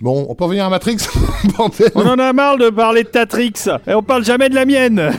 Bon, on peut revenir à Matrix. On en a marre de parler de Tatrix et on parle jamais de la mienne.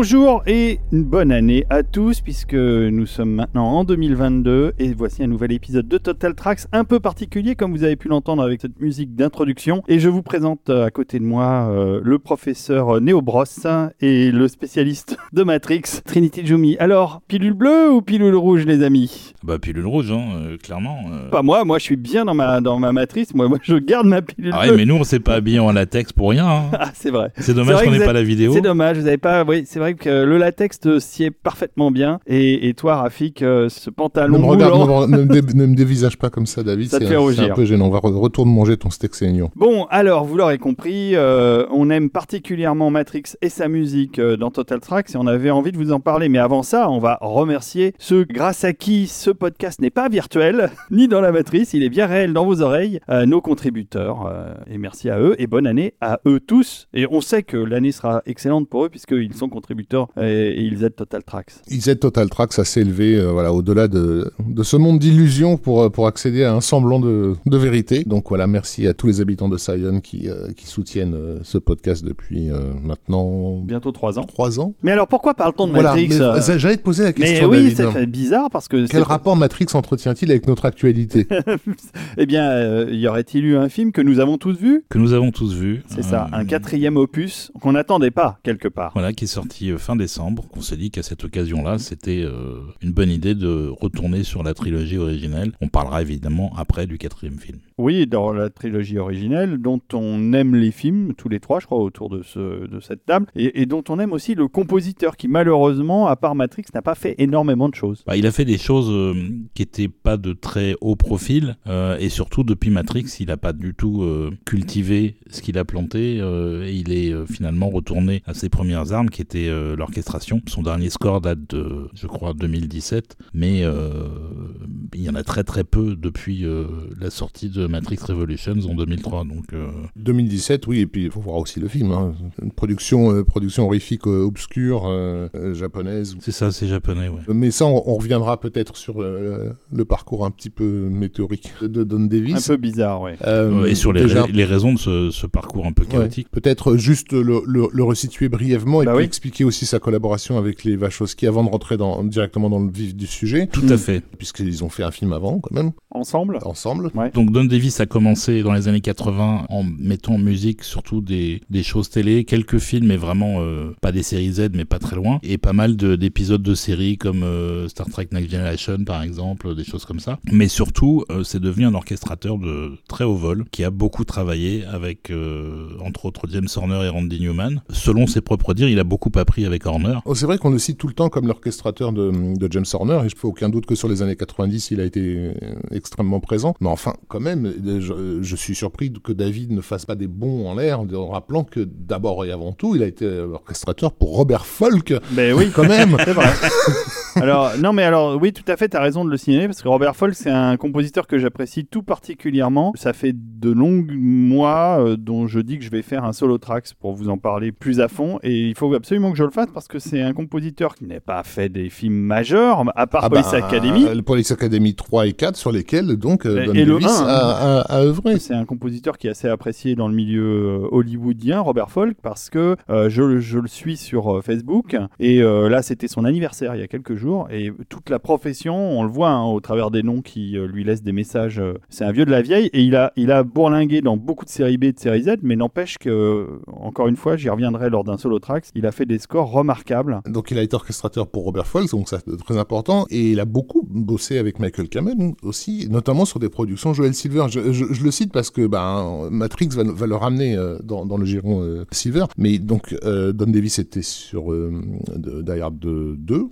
Bonjour et une bonne année à tous puisque nous sommes maintenant en 2022 et voici un nouvel épisode de Total Tracks un peu particulier comme vous avez pu l'entendre avec cette musique d'introduction et je vous présente euh, à côté de moi euh, le professeur Néo Bros et le spécialiste de Matrix Trinity Jumi. Alors, pilule bleue ou pilule rouge les amis? Bah pilule rouge, hein, euh, clairement. euh. Pas moi, moi je suis bien dans ma, dans ma matrice, moi, moi je garde ma pilule Ah ouais, bleue. mais nous on s'est pas habillés en latex pour rien. hein. Ah c'est vrai. C'est dommage qu'on n'ait pas la vidéo. C'est dommage, vous avez pas. Oui, c'est vrai que le latex te sied parfaitement bien. Et, et toi, Rafik, euh, ce Ne pantalon me, regarde, ne, me, ne me dé- ne me dévisage pas comme ça, David. Ça te fait C'est rougir. un peu gênant. On va re- retourne manger ton steak saignant. Bon, alors, vous l'aurez compris, euh, on aime particulièrement Matrix et sa musique euh, dans Total Tracks et on avait envie de vous en parler. Mais avant ça, on va remercier ceux grâce à qui ce podcast n'est pas virtuel, ni dans la matrice, il est bien réel dans vos oreilles, euh, nos contributeurs. euh, et merci à eux et bonne année à eux tous. Et on sait que l'année sera excellente pour eux puisqu'ils sont contributeurs et, et ils aident Total Tracks. Ils aident Total Tracks à s'élever euh, voilà, au-delà de, de ce monde d'illusions pour, euh, pour accéder à un semblant de, de vérité. Donc voilà, merci à tous les habitants de Sion qui, euh, qui soutiennent euh, ce podcast depuis euh, maintenant Bientôt trois ans. trois ans. Mais alors pourquoi parle-t-on de Voilà, Matrix mais, j'allais te poser la Mais question, oui, David. ça fait bizarre parce que. Quel c'est- rapport Matrix entretient-il avec notre actualité Eh bien, euh, y aurait-il eu un film que nous avons tous vu? Que nous avons tous vu. C'est ça, un quatrième opus qu'on n'attendait pas quelque part. Voilà, qui est sorti euh, fin décembre. On s'est dit qu'à cette occasion-là, c'était euh, une bonne idée de retourner sur la trilogie originelle. On parlera évidemment après du quatrième film. Oui, dans la trilogie originelle, dont on aime les films, tous les trois, je crois, autour de, ce, de cette table, et, dont on aime aussi le compositeur qui, malheureusement, à part Matrix, n'a pas fait énormément de choses. Bah, il a fait des choses euh, qui étaient pas de très haut profil euh, et surtout depuis Matrix, il a pas du tout euh, cultivé ce qu'il a planté et il est finalement retourné à ses premières armes qui étaient l'orchestration. Son dernier score date de, je crois, 2017, mais il y en a très très peu depuis la sortie de Matrix Revolutions en 2003. Donc euh, 2017, oui, et puis il faut voir aussi le film. hein. Une production, euh, production horrifique euh, obscure euh, euh, japonaise. c'est ça, c'est japonais, ouais. Mais ça, on, on reviendra peut-être sur euh, le parcours un petit peu météorique de Don Un Davis. peu bizarre, ouais. Euh, et sur les, déjà, ra- les raisons de ce, ce parcours un peu ouais, chaotique. peut-être juste le, le, le resituer brièvement et Bah puis oui. expliquer aussi sa collaboration avec les Wachowski avant de rentrer dans, directement dans le vif du sujet, Tout à fait. puisqu'ils ont fait un film avant, quand même, Ensemble ensemble. Donc Don Davis a commencé dans les années 80 en mettant en musique surtout des, choses télé, quelques films mais vraiment euh, pas des séries Z mais pas très loin, et pas mal de- d'épisodes de, séries comme euh, Star Trek Next Generation par exemple, des choses comme ça. Mais surtout euh, c'est devenu un orchestrateur de très haut vol qui a beaucoup travaillé avec entre autres James Horner et Randy Newman. Selon ses propres dires, il a beaucoup appris avec Horner. Oh, c'est vrai qu'on le cite tout le temps comme l'orchestrateur de, James Horner, et je fais aucun doute que sur les années 90, il a été extrêmement présent. Mais enfin, quand même, euh, je, je suis surpris que David ne fasse pas des bons en l'air en rappelant que d'abord et avant tout, il a été euh, orchestrateur pour Robert Folk, Ben oui, quand même. c'est vrai. alors, non, mais alors, oui, tout à fait, tu as raison de le signaler, parce que Robert Folk, c'est un compositeur que j'apprécie tout particulièrement. Ça fait de longs mois euh, dont je dis que je vais faire un solo tracks pour vous en parler plus à fond, et il faut absolument que je le fasse, parce que c'est un compositeur qui n'a pas fait des films majeurs, à part Ah Police bah, Academy. euh, Police Academy 3 et 4, sur lesquels, donc, euh, Et- Don et le Davis 1, a, a œuvré. C'est un compositeur qui est assez apprécié dans le milieu euh, hollywoodien, Robert Folk, parce que euh, je, le- je le suis sur euh, Facebook. Et euh, là, c'était son anniversaire il y a quelques jours. Et toute la profession, on le voit hein, au travers des noms qui euh, lui laissent des messages. c'est un vieux de la vieille. Et il a, il a bourlingué dans beaucoup de séries B et de séries Z. Mais n'empêche que, encore une fois, j'y reviendrai lors d'un solo tracks. Il a fait des scores remarquables. Donc il a été orchestrateur pour Robert Folk, donc ça c'est très important, et il a beaucoup bossé avec Michael Michael Cameron aussi, notamment sur des productions Joel Silver. Je, le cite parce que ben, Matrix va, va le ramener dans, dans, le giron Silver, mais donc Don Davis était sur Die Hard 2,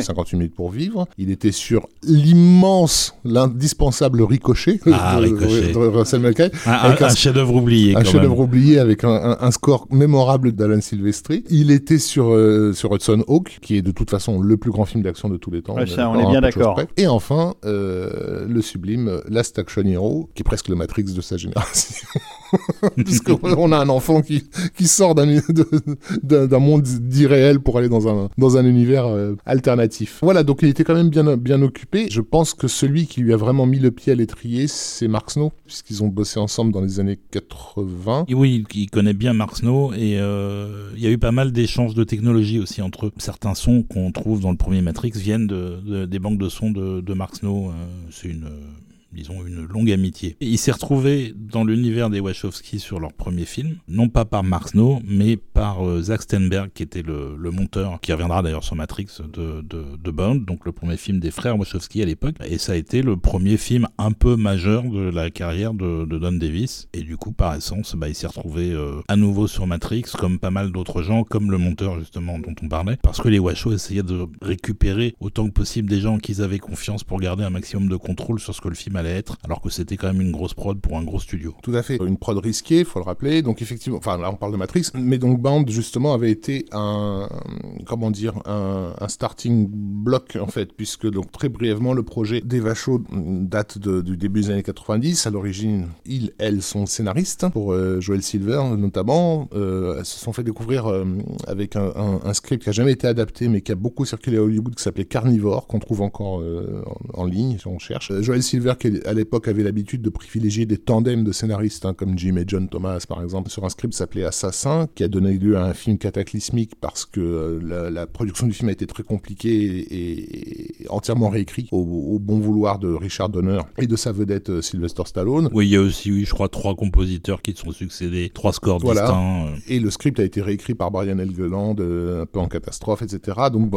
58 minutes pour vivre. Il était sur l'immense, l'indispensable Ricochet, ah, de, Russell Un, un, chef-d'œuvre oublié. Un chef-d'œuvre oublié avec un, un, score mémorable d'Alan Silvestri. Il était sur, euh, sur Hudson Hawk, qui est de toute façon le plus grand film d'action de tous les temps. ça, on est bien d'accord. Et enfin, euh, le sublime Last Action Hero, qui est presque le Matrix de sa génération. Puisqu'on a un enfant qui, qui sort d'un monde d'irréel pour aller dans un, dans un univers euh, alternatif. Voilà, donc il était quand même bien, bien occupé. Je pense que celui qui lui a vraiment mis le pied à l'étrier, c'est Mark Snow, puisqu'ils ont bossé ensemble dans les années 80. Et oui, il connaît bien Mark Snow et euh, il y a eu pas mal d'échanges de technologie aussi entre eux. Certains sons qu'on trouve dans le premier Matrix viennent de, des banques de sons de, de Snow. Euh, c'est une disons, une longue amitié. il s'est retrouvé dans l'univers des Wachowski sur leur premier film, non pas par Mark Snow, mais par euh, Zack Steinberg, qui était le, monteur, qui reviendra d'ailleurs sur Matrix de, de, de, Bond, donc le premier film des frères Wachowski à l'époque. Et ça a été le premier film un peu majeur de la carrière de, Don Davis. Et du coup, par essence, bah, il s'est retrouvé euh, à nouveau sur Matrix, comme pas mal d'autres gens, comme le monteur justement dont on parlait, parce que les Wachos essayaient de récupérer autant que possible des gens qu'ils avaient confiance pour garder un maximum de contrôle sur ce que le film allait être, alors que c'était quand même une grosse prod pour un gros studio. Tout à fait, une prod risquée, faut le rappeler. Donc effectivement, enfin là on parle de Matrix, mais donc Band justement avait été un, comment dire, un, starting block en fait, puisque donc très brièvement le projet d'Eva Shaw date du début des années 90. À l'origine, ils, elles sont scénaristes pour euh, Joel Silver notamment. Euh, elles se sont fait découvrir euh, avec un, script qui a jamais été adapté, mais qui a beaucoup circulé à Hollywood, qui s'appelait Carnivore, qu'on trouve encore en, en ligne on cherche. Joel Silver qui est à l'époque avait l'habitude de privilégier des tandems de scénaristes, hein, comme Jim et John Thomas par exemple, sur un script s'appelait Assassin, qui a donné lieu à un film cataclysmique parce que euh, la, production du film a été très compliquée et, entièrement réécrit au, bon vouloir de Richard Donner et de sa vedette euh, Sylvester Stallone. Oui, il y a aussi, oui, je crois, trois compositeurs qui se sont succédés, trois scores distincts. Euh. Et le script a été réécrit par Brian Helgeland, un peu en catastrophe, etc. Donc,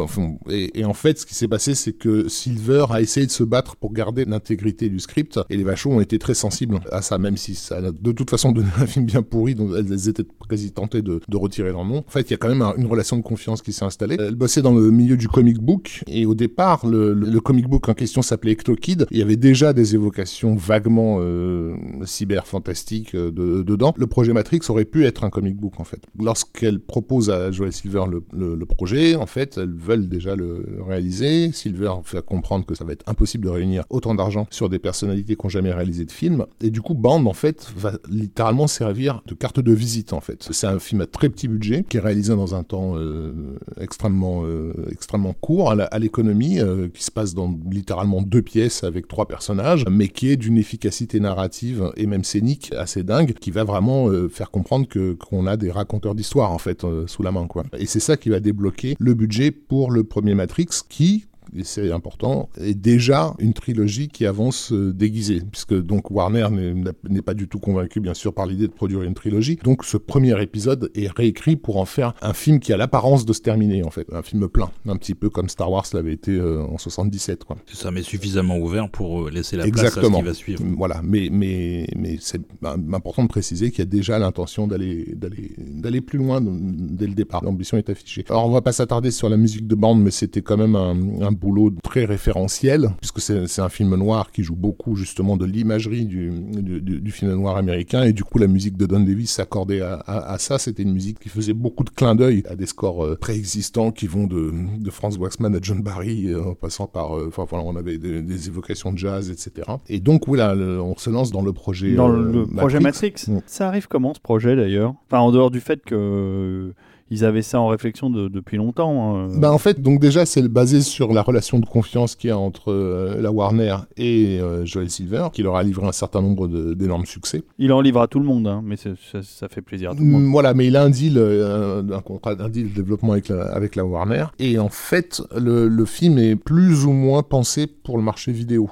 et, et en fait, ce qui s'est passé, c'est que Silver a essayé de se battre pour garder l'intégrité du script et les Vachos ont été très sensibles à ça, même si ça a de toute façon donné un film bien pourri, dont elles étaient quasi tentées de, retirer leur nom. En fait, il y a quand même une relation de confiance qui s'est installée. Elle bossait dans le milieu du comic book, et au départ, le, comic book en question s'appelait Ecto Kid. Il y avait déjà des évocations vaguement euh, cyber-fantastiques euh, dedans. Le projet Matrix aurait pu être un comic book, en fait. Lorsqu'elle propose à Joel Silver le, projet, en fait, elles veulent déjà le réaliser. Silver fait comprendre que ça va être impossible de réunir autant d'argent sur des personnes personnalités qui n'ont jamais réalisé de film. Et du coup, Band, en fait, va littéralement servir de carte de visite, en fait. C'est un film à très petit budget, qui est réalisé dans un temps euh, extrêmement, euh, extrêmement court, à l'économie, euh, qui se passe dans littéralement deux pièces avec trois personnages, mais qui est d'une efficacité narrative et même scénique assez dingue, qui va vraiment faire comprendre que qu'on a des raconteurs d'histoire, en fait, sous la main, quoi. Et c'est ça qui va débloquer le budget pour le premier Matrix, qui, et c'est important, est déjà une trilogie qui avance euh, déguisée, puisque donc Warner n'est pas du tout convaincu, bien sûr, par l'idée de produire une trilogie. Donc ce premier épisode est réécrit pour en faire un film qui a l'apparence de se terminer, en fait, un film plein, un petit peu comme Star Wars l'avait été euh, en 77. Quoi. C'est ça, mais suffisamment ouvert pour euh, laisser la place à ce qui va suivre. Voilà, mais, mais, mais c'est important de préciser qu'il y a déjà l'intention d'aller d'aller plus loin dès le départ. L'ambition est affichée. Alors on va pas s'attarder sur la musique de bande, mais c'était quand même un, un boulot très référentiel, puisque c'est un film noir qui joue beaucoup justement de l'imagerie du, du, film noir américain, et du coup la musique de Don Davis s'accordait à, ça. C'était une musique qui faisait beaucoup de clins d'œil à des scores euh, préexistants qui vont de, de Franz Waxman à John Barry, euh, en passant par, euh, enfin voilà, on avait des, évocations de jazz, etc. Et donc voilà, on se lance dans le projet. Dans le projet Matrix. Mm. Ça arrive comment ce projet d'ailleurs? Enfin en dehors du fait que ils avaient ça en réflexion depuis longtemps. Hein. Bah en fait, donc déjà, c'est basé sur la relation de confiance qu'il y a entre euh, la Warner et euh, Joel Silver, qui leur a livré un certain nombre d'énormes succès. Il en livre à tout le monde, hein, mais ça, fait plaisir à tout le monde. Mm, voilà, mais il a un deal, euh, un contrat, un deal de développement avec la, avec la Warner. Et en fait, le, le, film est plus ou moins pensé pour le marché vidéo.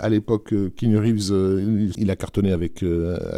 à l'époque, Keanu Reeves, il a cartonné avec,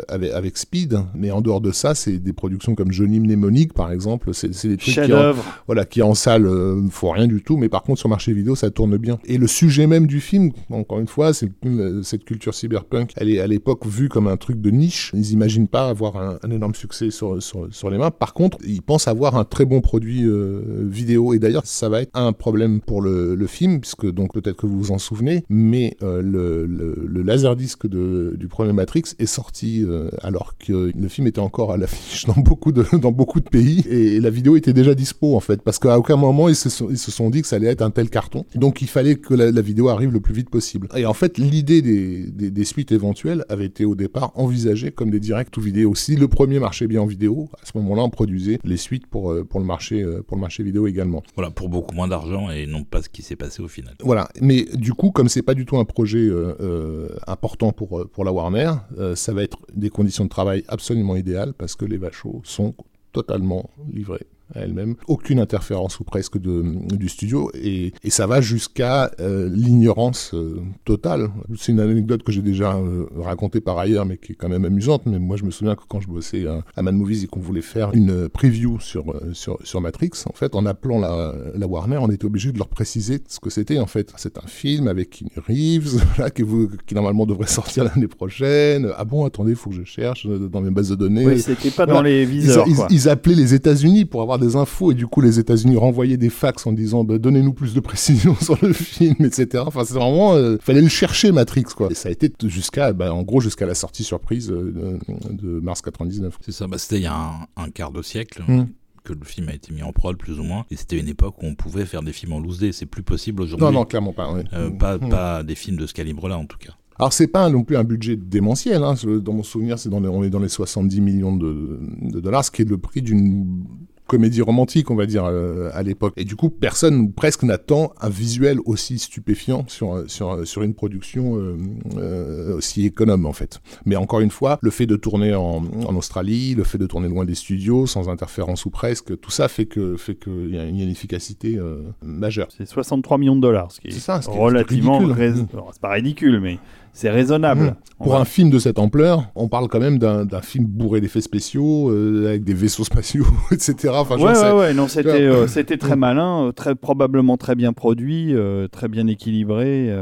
avec, avec Speed, mais en dehors de ça, c'est des productions comme Johnny Mnemonic, par exemple, c'est des trucs qui en, voilà, qui en salle euh, ne faut rien du tout, mais par contre sur marché vidéo ça tourne bien. Et le sujet même du film, encore une fois, c'est euh, cette culture cyberpunk, elle est à l'époque vue comme un truc de niche. Ils imaginent pas avoir un, un énorme succès sur, sur, sur les mains. Par contre, ils pensent avoir un très bon produit euh, vidéo. Et d'ailleurs, ça va être un problème pour le, le film, puisque donc peut-être que vous vous en souvenez, mais euh, le, le, le laserdisc du premier Matrix est sorti euh, alors que le film était encore à l'affiche dans beaucoup de dans beaucoup de pays et la vidéo était déjà dispo en fait parce qu'à aucun moment ils se sont, ils se sont dit que ça allait être un tel carton. Donc il fallait que la, la vidéo arrive le plus vite possible. Et en fait l'idée des, des, des suites éventuelles avait été au départ envisagée comme des directs ou vidéo si le premier marchait bien en vidéo à ce moment-là on produisait les suites pour euh, pour le marché euh, pour le marché vidéo également. Voilà, pour beaucoup moins d'argent et non pas ce qui s'est passé au final. voilà, mais du coup, comme c'est pas du tout un projet euh, euh, important pour, pour la Warner, euh, ça va être des conditions de travail absolument idéales parce que les vachos sont totalement livrés à elles-mêmes. Aucune interférence ou presque de, du studio et, et ça va jusqu'à euh, l'ignorance euh, totale. C'est une anecdote que j'ai déjà euh, racontée par ailleurs mais qui est quand même amusante. Mais moi je me souviens que quand je bossais à, à Mad Movies et qu'on voulait faire une preview sur, sur, sur Matrix, en fait en appelant la, la Warner, on était obligé de leur préciser ce que c'était en fait. C'est un film avec Keanu Reeves, qui, vous, qui normalement devrait sortir l'année prochaine. Ah bon, attendez, il faut que je cherche dans mes bases de données. Oui, c'était pas dans les viseurs. ils- quoi. ils appelaient les États-Unis pour avoir des infos et du coup les États-Unis renvoyaient des fax en disant bah, donnez-nous plus de précision sur le film, etc. Enfin c'est vraiment euh, fallait le chercher Matrix quoi. Et ça a été jusqu'à bah, en gros jusqu'à la sortie surprise euh, de, de mars 99. C'est ça, bah, c'était il y a un, un quart de siècle. Mm. que le film a été mis en prod plus ou moins et c'était une époque où on pouvait faire des films en loose day c'est plus possible aujourd'hui Non non clairement pas. Euh, pas, Mm. pas des films de ce calibre là en tout cas Alors c'est pas non plus un budget démentiel. Hein. Dans mon souvenir, c'est dans les, on est dans les 70 millions de, de dollars, ce qui est le prix d'une comédie romantique, on va dire, euh, à l'époque. Et du coup, personne ou presque n'attend un visuel aussi stupéfiant sur, sur, sur une production euh, euh, aussi économe, en fait. Mais encore une fois, le fait de tourner en, en Australie, le fait de tourner loin des studios, sans interférence ou presque, tout ça fait que fait qu'il y, a une efficacité euh, majeure. C'est 63 millions de dollars, ce qui est, C'est ça, ce qui est- relativement. Alors, C'est pas ridicule, mais c'est raisonnable. Mmh. Pour va- un film de cette ampleur, on parle quand même d'un film bourré d'effets spéciaux, euh, avec des vaisseaux spatiaux, etc. Enfin, Ouais, ouais, ouais, non, c'était, euh, c'était très malin, euh, très probablement très bien produit, euh, très bien équilibré.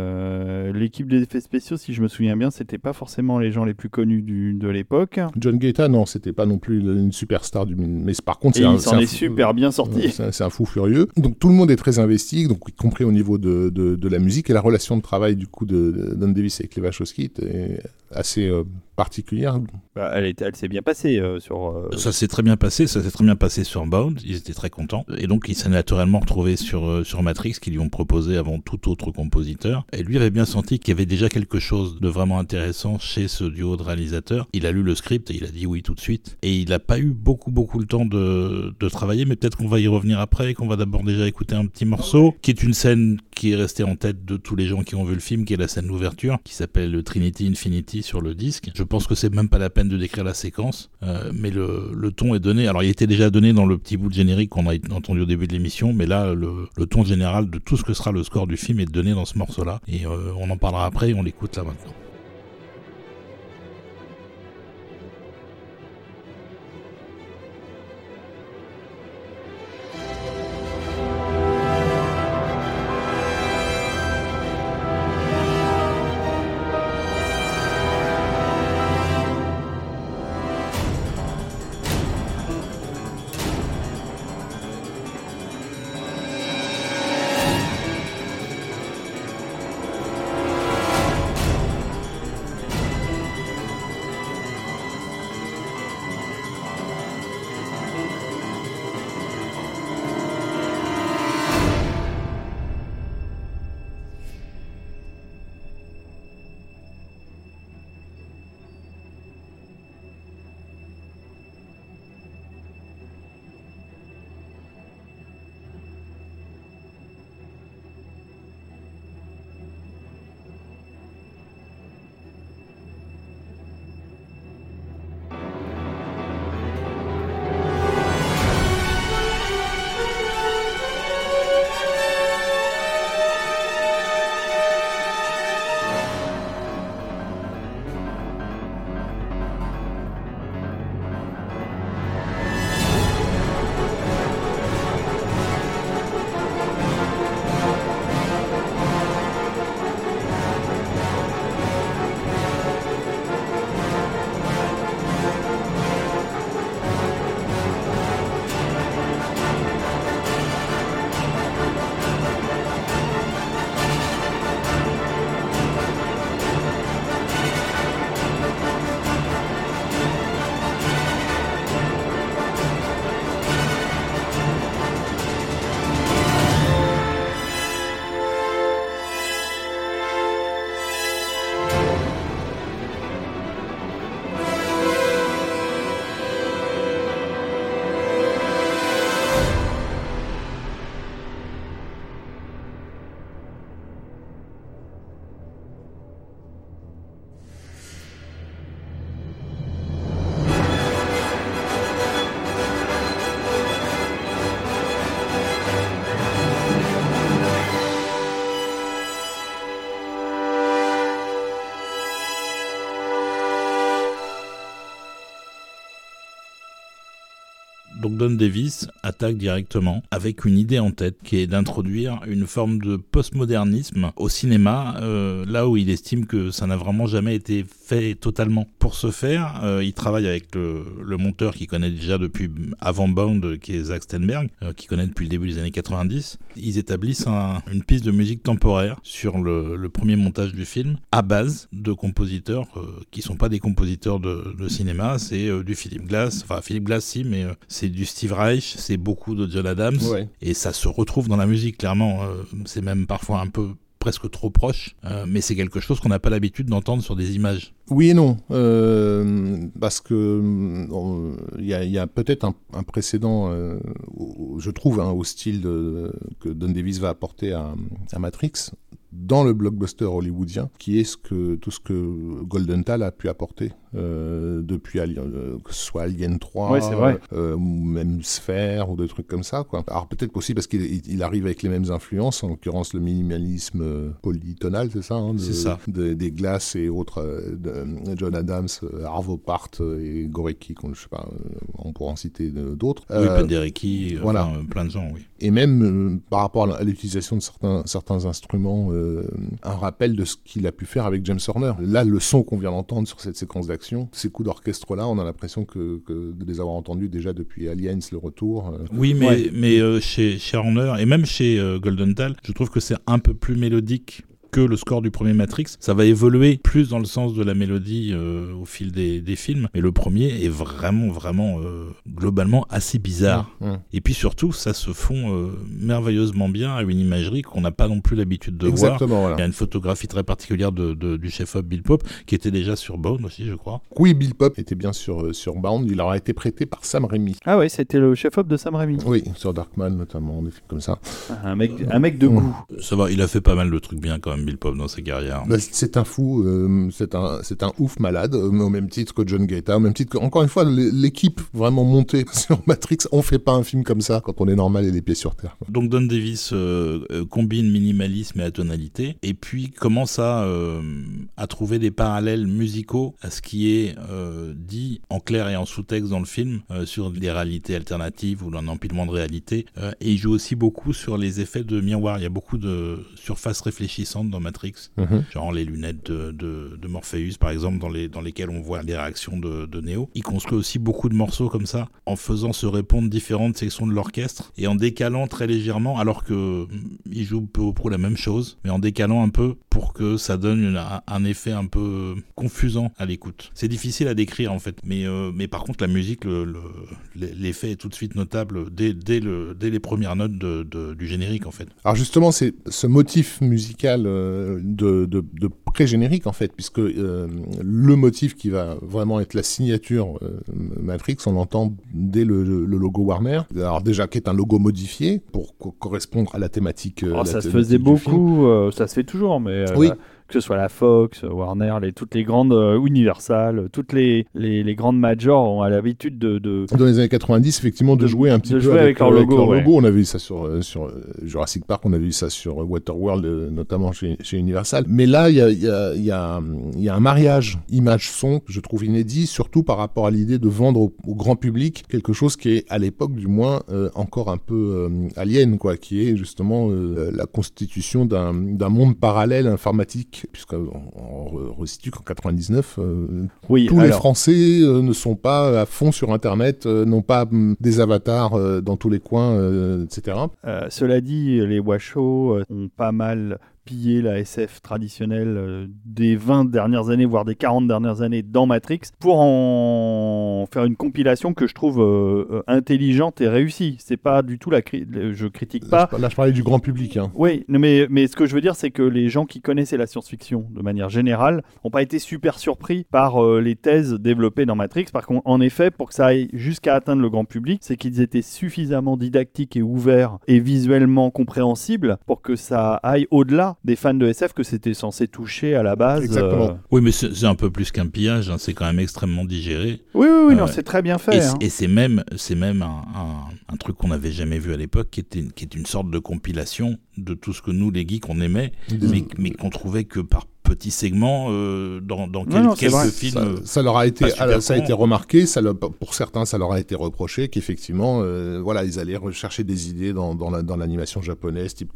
L'équipe des effets spéciaux, si je me souviens bien, c'était pas forcément les gens les plus connus du, de l'époque. John Gaeta, non, c'était pas non plus une superstar du. Mais par contre, c'est un, il s'en est super bien sorti. C'est un, c'est un fou furieux. Donc tout le monde est très investi, donc y compris au niveau de, de, de la musique et la relation de travail du coup de, de Don Davis avec les Wachowski était assez euh, particulière. Bah, elle, était- elle s'est bien passée euh, sur. euh, Ça s'est très bien passé, ça s'est très bien passé sur Bound, ils étaient très contents. Et donc il s'est naturellement retrouvé sur, euh, sur Matrix, qu'ils lui ont proposé avant tout autre compositeur. Et lui avait bien senti qu'il y avait déjà quelque chose de vraiment intéressant chez ce duo de réalisateurs. Il a lu le script et il a dit oui tout de suite. Et il n'a pas eu beaucoup beaucoup le temps de, de travailler, mais peut-être qu'on va y revenir après, et qu'on va d'abord déjà écouter un petit morceau, qui est une scène qui est restée en tête de tous les gens qui ont vu le film, qui est la scène d'ouverture, qui s'appelle Trinity Infinity sur le disque. Je pense que c'est même pas la peine de décrire la séquence, euh, mais le, ton est donné. Alors il était déjà donné dans le petit bout de générique qu'on a entendu au début de l'émission, mais là le, le ton général de tout ce que sera le score du film est donné dans ce morceau-là. Et euh, on en parlera après et on l'écoute là maintenant. Davis attaque directement avec une idée en tête qui est d'introduire une forme de postmodernisme au cinéma, euh, là où il estime que ça n'a vraiment jamais été fait totalement. Pour ce faire, euh, il travaille avec le, monteur qui connaît déjà depuis avant Bound, qui est Zach Stenberg, euh, qui connaît depuis le début des années 90. Ils établissent une piste de musique temporaire sur le, premier montage du film, à base de compositeurs qui sont pas des compositeurs de, de cinéma, c'est du Philip Glass, enfin Philip Glass si, mais c'est du Steve Reich, c'est beaucoup de John Adams, et ça se retrouve dans la musique, clairement. Euh, c'est même parfois un peu presque trop proche, euh, mais c'est quelque chose qu'on n'a pas l'habitude d'entendre sur des images. Oui et non, euh, parce que il y a, peut-être un, précédent, je trouve, hein, au style que Don Davis va apporter à Matrix, dans le blockbuster hollywoodien, qui est ce que, tout ce que Golden Tal a pu apporter euh, depuis Alien, euh, que ce soit Alien 3, euh, ou même Sphere, ou des trucs comme ça. Quoi. Alors peut-être aussi parce qu'il arrive avec les mêmes influences, en l'occurrence le minimalisme polytonal, c'est ça, hein, ça. des glaces et autres, de John Adams, Arvo Part et Gorecki, je sais pas, on pourra en citer d'autres. Oui, Penderecki, voilà. plein de gens, oui. Et même par rapport à l'utilisation de certains, certains instruments euh, un rappel de ce qu'il a pu faire avec James Horner. Là, le son qu'on vient d'entendre sur cette séquence d'action, ces coups d'orchestre-là, on a l'impression que, de les avoir entendus déjà depuis Aliens, le retour. Euh. Oui, mais, mais euh, chez, chez Horner et même chez Golden Dahl, je trouve que c'est un peu plus mélodique que le score du premier Matrix. Ça va évoluer plus dans le sens de la mélodie euh, au fil des, des, films, mais le premier est vraiment, vraiment euh, globalement assez bizarre. Mmh, mmh. Et puis surtout, ça se fond euh, merveilleusement bien à une imagerie qu'on n'a pas non plus l'habitude de voir. Il y a une photographie très particulière de, du chef-op Bill Pope, qui était déjà sur Bound aussi, je crois. Oui, Bill Pope était bien sur, sur Bound. Il aura été prêté par Sam Raimi. Ah oui, c'était le chef-op de Sam Raimi. Oui, sur Darkman notamment, des films comme ça. Un mec, un mec de mmh. goût. Ça va, il a fait pas mal de trucs bien quand même. Bill dans sa carrière. Bah, c'est un fou, euh, c'est un, un ouf malade, euh, au même titre que John Gaeta, au même titre que, encore une fois, l'équipe vraiment montée sur Matrix, on fait pas un film comme ça quand on est normal et les pieds sur terre. Donc Don Davis euh, combine minimalisme et atonalité, et puis commence à, à trouver des parallèles musicaux à ce qui est dit en clair et en sous-texte dans le film sur des réalités alternatives ou un empilement de réalités, et il joue aussi beaucoup sur les effets de miroir. Il y a beaucoup de surfaces réfléchissantes dans Matrix, mhm. genre les lunettes de, de, Morpheus par exemple, dans, les, dans lesquelles on voit les réactions de, de Neo. Il construit aussi beaucoup de morceaux comme ça, en faisant se répondre différentes sections de l'orchestre et en décalant très légèrement, alors que mm, il joue peu ou prou la même chose, mais en décalant un peu pour que ça donne un effet un peu confusant à l'écoute. C'est difficile à décrire en fait, mais, euh, mais par contre la musique, l'effet le, est tout de suite notable dès, dès, le, dès les premières notes de, du générique en fait. Alors justement, c'est ce motif musical euh, de, de, pré-générique en fait, puisque euh, le motif qui va vraiment être la signature Matrix, on l'entend dès le, logo Warner. Alors déjà qui est un logo modifié pour correspondre à la thématique. Alors, ça se faisait beaucoup, ça se fait toujours, mais euh, oui que ce soit la Fox, Warner, les, toutes les grandes euh, Universal, toutes les, les, grandes majors ont l'habitude de, de, Dans les années 90, effectivement, de, jouer un petit peu avec, leur logo. On a vu ça sur, euh, sur euh, Jurassic Park, on a vu ça sur Waterworld, notamment chez, chez Universal. Mais là, il y a, y, a, y, a, y a un mariage image-son que je trouve inédit, surtout par rapport à l'idée de vendre au, grand public quelque chose qui est, à l'époque du moins, encore un peu alien, quoi, qui est justement la constitution d'un monde parallèle informatique puisqu'on resitue qu'en 99, euh, oui, tous les Français euh, ne sont pas à fond sur Internet, euh, n'ont pas hum, des avatars dans tous les coins, etc. cela dit, les Washoe ont pas mal piller la SF traditionnelle euh, des 20 dernières années, voire des 40 dernières années dans Matrix, pour en faire une compilation que je trouve euh, euh, intelligente et réussie. C'est pas du tout la je critique pas. Là, je parlais du grand public. Hein. Oui, mais, mais ce que je veux dire, c'est que les gens qui connaissaient la science-fiction de manière générale n'ont pas été super surpris par les thèses développées dans Matrix. Par contre, en effet, pour que ça aille jusqu'à atteindre le grand public, c'est qu'ils étaient suffisamment didactiques et ouverts et visuellement compréhensibles pour que ça aille au-delà des fans de SF que c'était censé toucher à la base. Exactement. Euh. Oui, mais c'est un peu plus qu'un pillage, hein. c'est quand même extrêmement digéré. Oui, oui, oui, non, euh, c'est très bien fait. Et hein. c'est même, c'est même un, un, truc qu'on n'avait jamais vu à l'époque, qui était, qui est une sorte de compilation de tout ce que nous, les geeks, on aimait, mais, mais qu'on trouvait que par petit segment euh, dans, dans quel- Non, non, quelques vrai. films. Ça, euh, ça leur a été, ça a été remarqué. Ça, leur- pour certains, ça leur a été reproché qu'effectivement, euh, voilà, ils allaient rechercher des idées dans, dans la- dans l'animation japonaise, type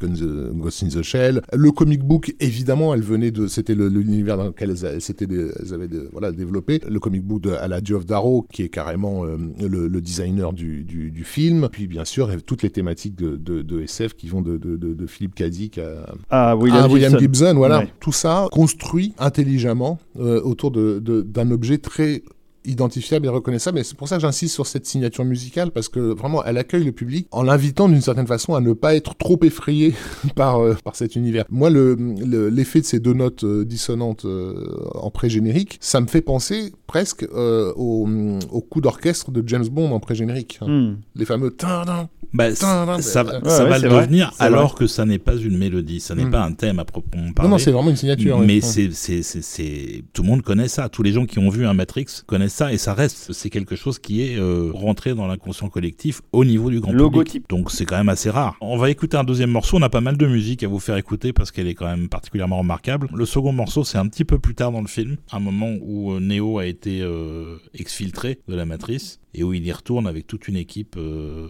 Ghost in the Shell. Le comic book, évidemment, elle venait de, c'était le- l'univers dans lequel elles, elles elles avaient de- voilà développé. Le comic book de, à la Geoff Darrow, qui est carrément euh, le, le designer du, du, du film. Puis bien sûr, toutes les thématiques de, de, de SF qui vont de, de, de, de Philippe Cadic à, Ah, William, ah, William Gibson. Gibson, voilà. Ouais. Tout ça construit intelligemment euh, autour d'un objet très identifiable et reconnaissable. Et c'est pour ça que j'insiste sur cette signature musicale, parce que vraiment, elle accueille le public en l'invitant d'une certaine façon à ne pas être trop effrayé par, euh, par cet univers. Moi, le- le- l'effet de ces deux notes euh, dissonantes euh, en pré-générique, ça me fait penser presque euh, au, au coup d'orchestre de James Bond en pré-générique. Hmm. Les fameux... bah, non, ça, mais- va- Ouais, ça ouais, va le vrai, devenir alors que ça n'est pas une mélodie, ça n'est Hmm. pas un thème à proprement Non, parler. non, c'est vraiment une signature. mais Ouais. c'est, c'est, c'est, c'est- tout le monde connaît ça. Tous les gens qui ont vu un Matrix connaissent ça et ça reste. C'est quelque chose qui est euh, rentré dans l'inconscient collectif au niveau du grand Logotype. public. Donc c'est quand même assez rare. On va écouter un deuxième morceau. On a pas mal de musique à vous faire écouter parce qu'elle est quand même particulièrement remarquable. Le second morceau, c'est un petit peu plus tard dans le film, un moment où euh, Neo a été euh, exfiltré de la matrice et où il y retourne avec toute une équipe. euh,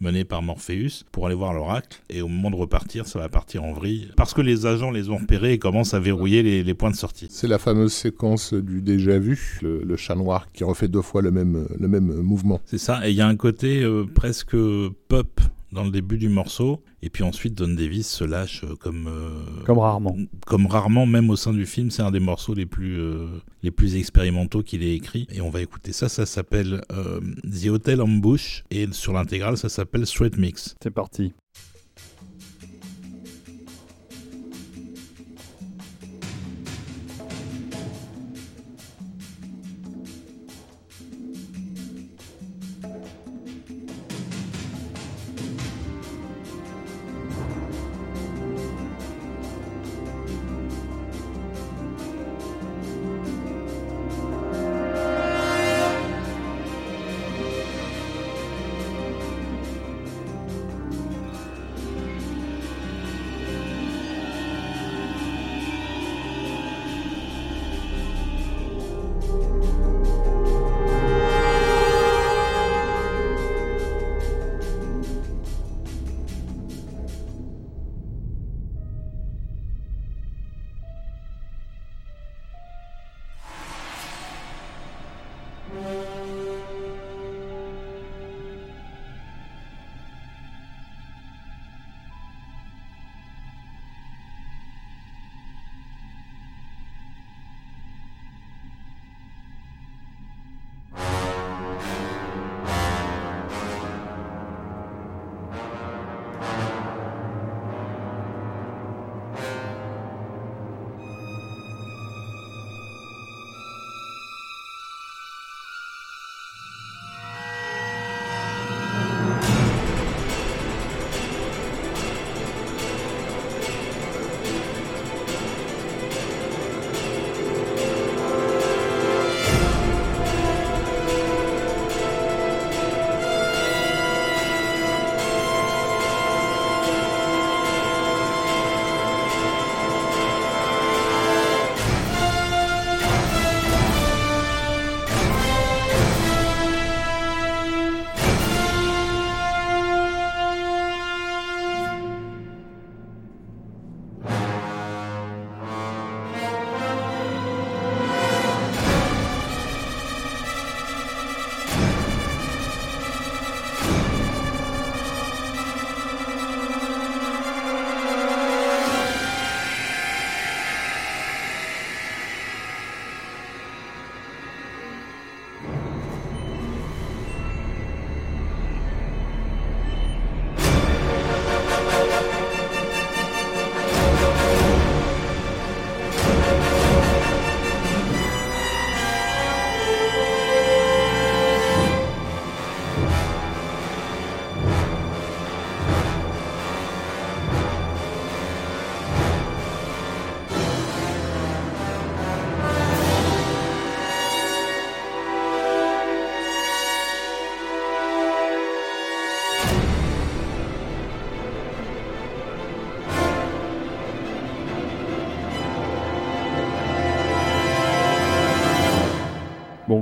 menée par Morpheus pour aller voir l'oracle et au moment de repartir ça va partir en vrille parce que les agents les ont repérés et commencent à verrouiller les, les points de sortie. C'est la fameuse séquence du déjà vu, le, le chat noir qui refait deux fois le même, le même mouvement. C'est ça, et il y a un côté euh, presque pop dans le début du morceau, et puis ensuite Don Davis se lâche euh, comme, euh, Comme rarement. comme rarement, même au sein du film, c'est un des morceaux les plus, euh, les plus expérimentaux qu'il ait écrit, et on va écouter ça, ça s'appelle euh, The Hotel Ambush, et sur l'intégrale ça s'appelle Straight Mix. C'est parti.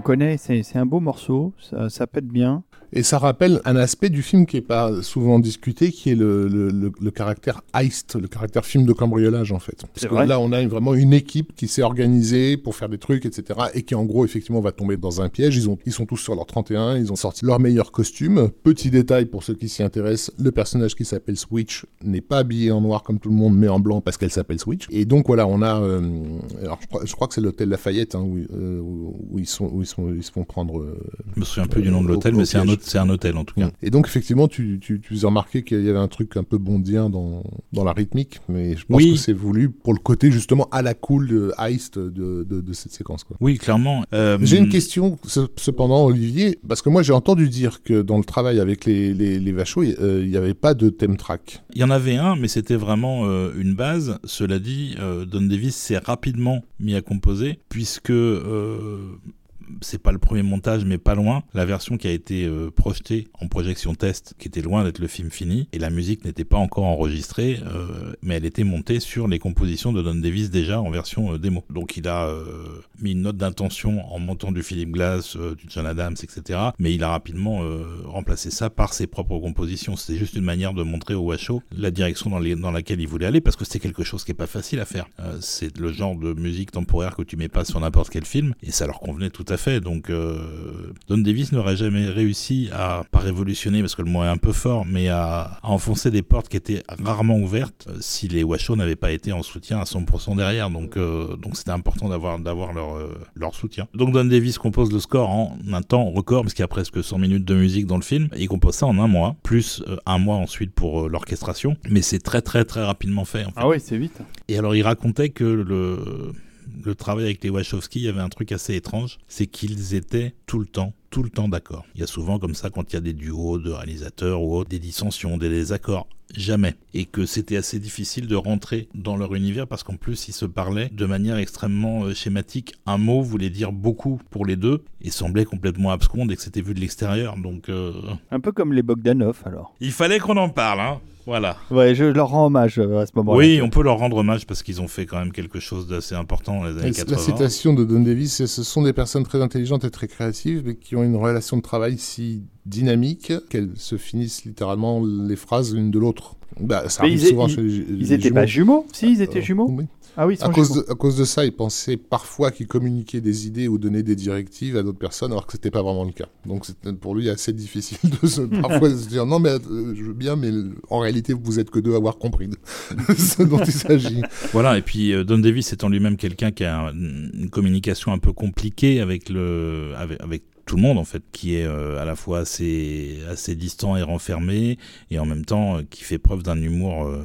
Connaît, c'est un beau morceau, ça, ça pète bien. Et ça rappelle un aspect du film qui est pas souvent discuté, qui est le, le, le, le caractère heist, le caractère film de cambriolage en fait. Parce que vrai. là, on a une- vraiment une équipe qui s'est organisée pour faire des trucs, etc. Et qui en gros, effectivement, va tomber dans un piège. Ils, ont, ils sont tous sur leur 31, ils ont sorti leur meilleur costume. Petit détail pour ceux qui s'y intéressent, le personnage qui s'appelle Switch n'est pas habillé en noir comme tout le monde, mais en blanc parce qu'elle s'appelle Switch. Et donc voilà, on a... euh, alors je crois, je crois que c'est l'hôtel Lafayette hein, où, euh, où, ils sont, où ils sont, ils se font prendre... euh, Je me souviens plus du nom de l'hôtel, mais c'est un, piège. C'est un hôtel en tout cas. et donc, effectivement, tu, tu, tu faisais remarquer qu'il y avait un truc un peu bondien dans, dans la rythmique, mais je pense Oui. que c'est voulu pour le côté justement à la cool de heist de, de, de cette séquence. Quoi. Oui, clairement. Euh, J'ai une question ce- cependant, Olivier, parce que moi j'ai entendu dire que dans le travail avec les, les, les vachos, il euh, n'y avait pas de thème track. Il y en avait un, mais c'était vraiment euh, une base. Cela dit, euh, Don Davis s'est rapidement mis à composer, puisque euh, c'est pas le premier montage, mais pas loin. La version qui a été euh, projetée en projection test, qui était loin d'être le film fini, et la musique n'était pas encore enregistrée, euh, mais elle était montée sur les compositions de Don Davis déjà en version euh, démo. Donc il a mis une note d'intention en montant du Philip Glass, du John Adams, etc. Mais il a rapidement remplacé ça par ses propres compositions. C'était juste une manière de montrer au Washo la direction dans, laquelle il voulait aller, parce que c'est quelque chose qui est pas facile à faire. C'est le genre de musique temporaire que tu mets pas sur n'importe quel film, et ça leur convenait tout à fait. Donc euh, Don Davis n'aurait jamais réussi à pas révolutionner, parce que le mot est un peu fort, mais à, à enfoncer des portes qui étaient rarement ouvertes euh, si les Washo n'avaient pas été en soutien à 100% derrière. Donc euh, donc c'était important d'avoir d'avoir leur euh, leur soutien. Donc Don Davis compose le score en un temps record, parce qu'il y a presque 100 minutes de musique dans le film. Et il compose ça en un mois, plus un mois ensuite pour l'orchestration. Mais c'est très très très rapidement fait. En fait. Ah oui, c'est vite. Et alors il racontait que le, le travail avec les Wachowski, il y avait un truc assez étrange, c'est qu'ils étaient tout le temps, tout le temps d'accord. Il y a souvent comme ça quand il y a des duos de réalisateurs ou autres, des dissensions, des désaccords. Jamais. Et que c'était assez difficile de rentrer dans leur univers parce qu'en plus ils se parlaient de manière extrêmement euh, schématique. Un mot voulait dire beaucoup pour les deux et semblait complètement absconde et que c'était vu de l'extérieur. Donc euh, Un peu comme les Bogdanov alors. il fallait qu'on en parle, hein. Voilà. Ouais, je leur rends hommage euh, à ce moment-là. Oui, on peut leur rendre hommage parce qu'ils ont fait quand même quelque chose d'assez important dans les années Et 80. La citation de Don Davis, c'est ce sont des personnes très intelligentes et très créatives, mais qui ont une relation de travail si dynamique qu'elles se finissent littéralement les phrases l'une de l'autre. Bah, ça Mais arrive ils- souvent ils- chez les- Ils les étaient pas jumeaux Si, ils étaient Euh, jumeaux oui. Ah oui, À cause, de, à cause de ça, il pensait parfois qu'il communiquait des idées ou donnait des directives à d'autres personnes, alors que c'était pas vraiment le cas. Donc c'était pour lui assez difficile de se, parfois de se dire non mais euh, je veux bien, mais en réalité vous êtes que deux à avoir compris de ce dont il s'agit. Voilà, et puis euh, Don Davis étant lui-même quelqu'un qui a un- une communication un peu compliquée avec le avec, avec tout le monde en fait, qui est euh, à la fois assez assez distant et renfermé, et en même temps euh, qui fait preuve d'un humour euh,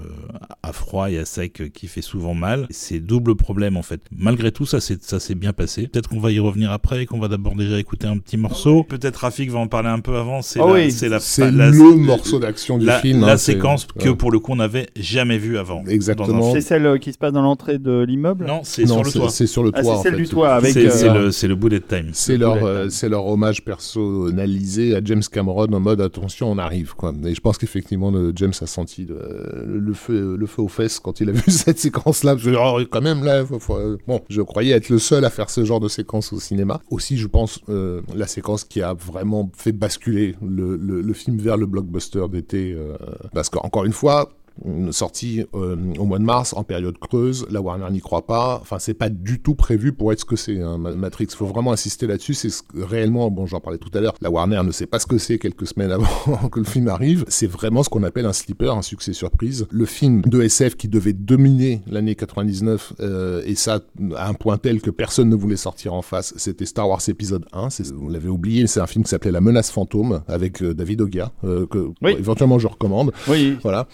à froid et à sec euh, qui fait souvent mal. C'est double problème en fait. Malgré tout, ça s'est ça s'est bien passé. Peut-être qu'on va y revenir après, qu'on va d'abord déjà écouter un petit morceau. Peut-être Rafik va en parler un peu avant. C'est Ah la, oui. c'est la, C'est la- le morceau d'action du la, film. la hein, c'est- séquence que ouais. pour le coup on n'avait jamais vu avant. Exactement. C'est celle euh, qui se passe dans l'entrée de l'immeuble? Non, c'est sur le toit. c'est sur le Ah, toit. c'est celle fait. du toit avec. C'est euh, c'est le, c'est le bullet time. C'est leur, euh, c'est leur hommage personnalisé à James Cameron en mode attention, on arrive. Quoi. Et je pense qu'effectivement, James a senti le, feu, le feu aux fesses quand il a vu cette séquence-là. Oh, quand même, là, euh, bon, je croyais être le seul à faire ce genre de séquence au cinéma. Aussi, je pense, euh, la séquence qui a vraiment fait basculer le, le- le film vers le blockbuster d'été. euh, parce qu'encore une fois, une sortie euh, au mois de mars en période creuse, la Warner n'y croit pas. Enfin, c'est pas du tout prévu pour être ce que c'est. Hein, Ma- Matrix, faut vraiment insister là-dessus. C'est ce que- réellement, bon, j'en parlais tout à l'heure. La Warner ne sait pas ce que c'est quelques semaines avant que le film arrive. C'est vraiment ce qu'on appelle un sleeper, un succès surprise. Le film de SF qui devait dominer l'année 99 euh, et ça à un point tel que personne ne voulait sortir en face. C'était Star Wars épisode 1. C'est- Vous l'avez oublié. C'est un film qui s'appelait La Menace fantôme avec euh, David Ogia euh, que Oui. éventuellement je recommande. Oui, Voilà.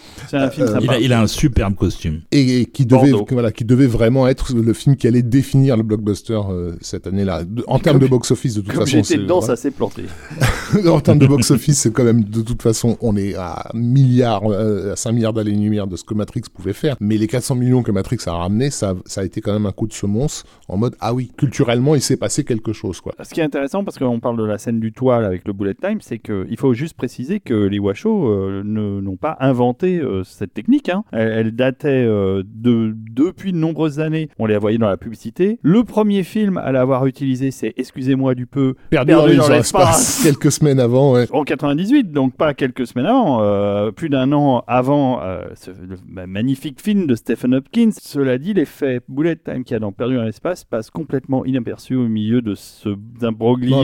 C'est un film Euh, sympa. Il a, il a un superbe costume. et, et qui devait voilà qui devait vraiment être le film qui allait définir le blockbuster euh, cette année-là en termes de box office de toute Comme façon j'étais dedans, voilà. ça s'est planté. en termes de box office c'est quand même de toute façon on est à milliards euh, à 5 milliards d'années-lumière de ce que Matrix pouvait faire mais les 400 millions que Matrix a ramené ça ça a été quand même un coup de semonce en mode ah oui culturellement il s'est passé quelque chose quoi Ce qui est intéressant, parce qu'on parle de la scène du toit là, avec le bullet time, c'est qu'il faut juste préciser que les Washo euh, ne- n'ont pas inventé euh, cette technique. hein. Elle, elle datait euh, de depuis de nombreuses années. On les voyait dans la publicité. Le premier film à l'avoir utilisé, c'est excusez-moi du peu, Perdu, Perdu dans dans l'espace quelques semaines avant, ouais. en 98, donc pas quelques semaines avant, euh, plus d'un an avant euh, ce le ma- magnifique film de Stephen Hopkins. Cela dit, l'effet bullet time qu'il y a dans Perdu dans l'espace passe complètement inaperçu au milieu de ce. Non,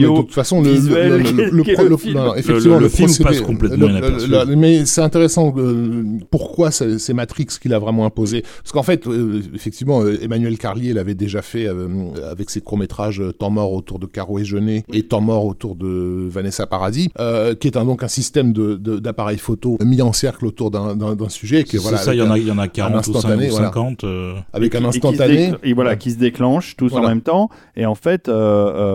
mais de toute façon, le, visuel le, le, le, qu'est pro- le le- film. non, Le- effectivement, le- le film passe complètement inaperçu. mais c'est intéressant euh, pourquoi c'est Matrix qui l'a vraiment imposé. Parce qu'en fait, euh, effectivement, euh, Emmanuel Carlier l'avait déjà fait euh, avec ses courts-métrages euh, Temps mort autour de Caro et Jeunet et Temps mort autour de Vanessa Paradis, euh, qui est un, donc un système de- de- d'appareils photo mis en cercle autour d'un- sujet. C'est voilà, ça, il y, en a, il y en a 40 ou 5 instantané, ou voilà. 50. euh, avec Et un qui- et qui se instantané. et voilà, qui se déclenchent tous Voilà. en même temps, et en fait, euh,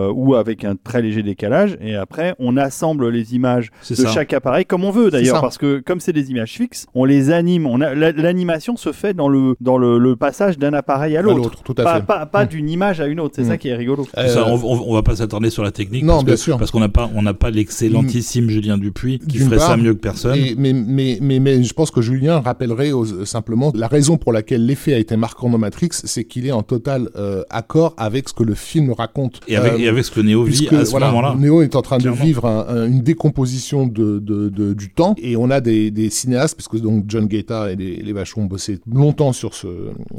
euh, ou avec un très léger décalage, et après, on assemble les images de ça. chaque appareil comme on veut d'ailleurs, parce que comme c'est des images fixes, on les anime. On a la- l'animation se fait dans le dans le, le passage d'un appareil à l'autre, tout à pas, fait. pas, pas Mm. d'une image à une autre. C'est Mm. ça qui est rigolo. Ça, Euh, on, on- on va pas s'attarder sur la technique Non, parce bien que- sûr. parce qu'on n'a pas on n'a pas l'excellentissime Julien Dupuis qui ferait ça mieux que personne. Et- mais, mais, mais, mais je pense que Julien rappellerait aux- simplement la raison pour laquelle l'effet a été marquant dans Matrix, c'est qu'il est en total euh, accord avec ce que le film raconte. Et avec, Euh, et avec ce que Néo vit puisque, à ce voilà, moment-là. Neo est en train Clairement. de vivre un- un- une décomposition de, de, de- du temps et on a des, des cinéastes puisque donc John Guetta et les, les Vachons ont bossé longtemps sur ce,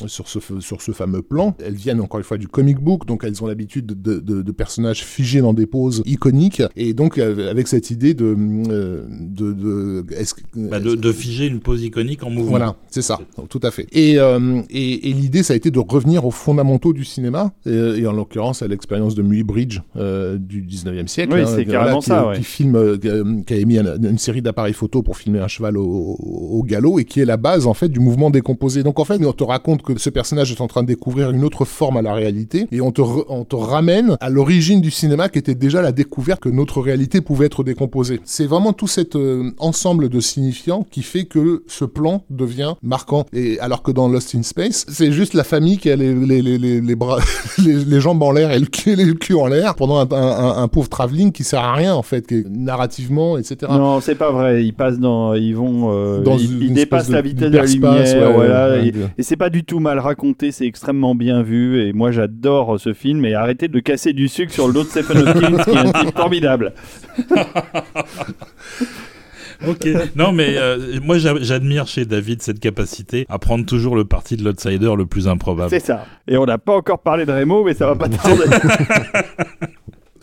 sur, ce, sur ce fameux plan. Elles viennent encore une fois du comic book donc elles ont l'habitude de, de, de personnages figés dans des poses iconiques et donc euh, avec cette idée de euh, de, de, Bah, de, de figer une pose iconique en mouvement. voilà, c'est ça, tout à fait. Et, euh, et, et l'idée, ça a été de revenir aux fondamentaux du cinéma, et, et en l'occurrence à l'expérience de Muybridge euh, du 19e siècle. Oui, hein, c'est qui- carrément qui, ça, ouais. qui filme, euh, qui a- qui a émis un- une série d'appareils photo pour filmer un cheval au, au- au galop, et qui est la base, en fait, du mouvement décomposé. Donc, en fait, on te raconte que ce personnage est en train de découvrir une autre forme à la réalité, et on te, on te ramène à l'origine du cinéma, qui était déjà la découverte que notre réalité pouvait être décomposée. C'est vraiment tout cet euh, ensemble de signifiants qui fait que ce plan devient marquant. Et alors que dans Lost in Space, c'est juste la famille qui a les, les, les, les, les bras, les, les jambes en l'air et le cul, le cul en l'air pendant un, un, un pauvre travelling qui sert à rien en fait, qui est narrativement, etc. Non, c'est pas vrai. Ils passent dans, ils vont, euh, Dans ils, une ils espèce la vitesse de la lumière, ouais, voilà. ouais, et et c'est pas du tout mal raconté, c'est extrêmement bien vu. Et moi, j'adore ce film. Et arrêtez de casser du sucre sur le dos de Stephen Hopkins, qui est un type formidable. Ok. Non, mais euh, moi j'a- j'admire chez David cette capacité à prendre toujours le parti de l'outsider le plus improbable. C'est ça. Et on n'a pas encore parlé de Remo, mais ça va pas tarder.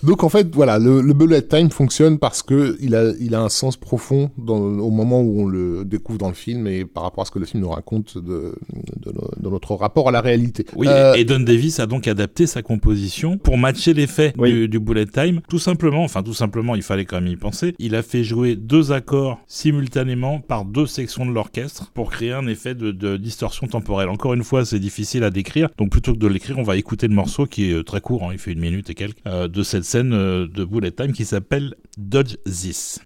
Donc en fait, voilà, le, le bullet time fonctionne parce que il a, il a un sens profond dans, au moment où on le découvre dans le film et par rapport à ce que le film nous raconte de, de, no- de notre rapport à la réalité. Oui, Euh, et Don Davis a donc adapté sa composition pour matcher l'effet Oui. du, du bullet time. Tout simplement, enfin tout simplement, il fallait quand même y penser. Il a fait jouer deux accords simultanément par deux sections de l'orchestre pour créer un effet de, de distorsion temporelle. Encore une fois, c'est difficile à décrire. Donc plutôt que de l'écrire, on va écouter le morceau qui est euh, très court, hein, il fait une minute et quelques, euh, de cette scène euh, de bullet time qui s'appelle Dodge This.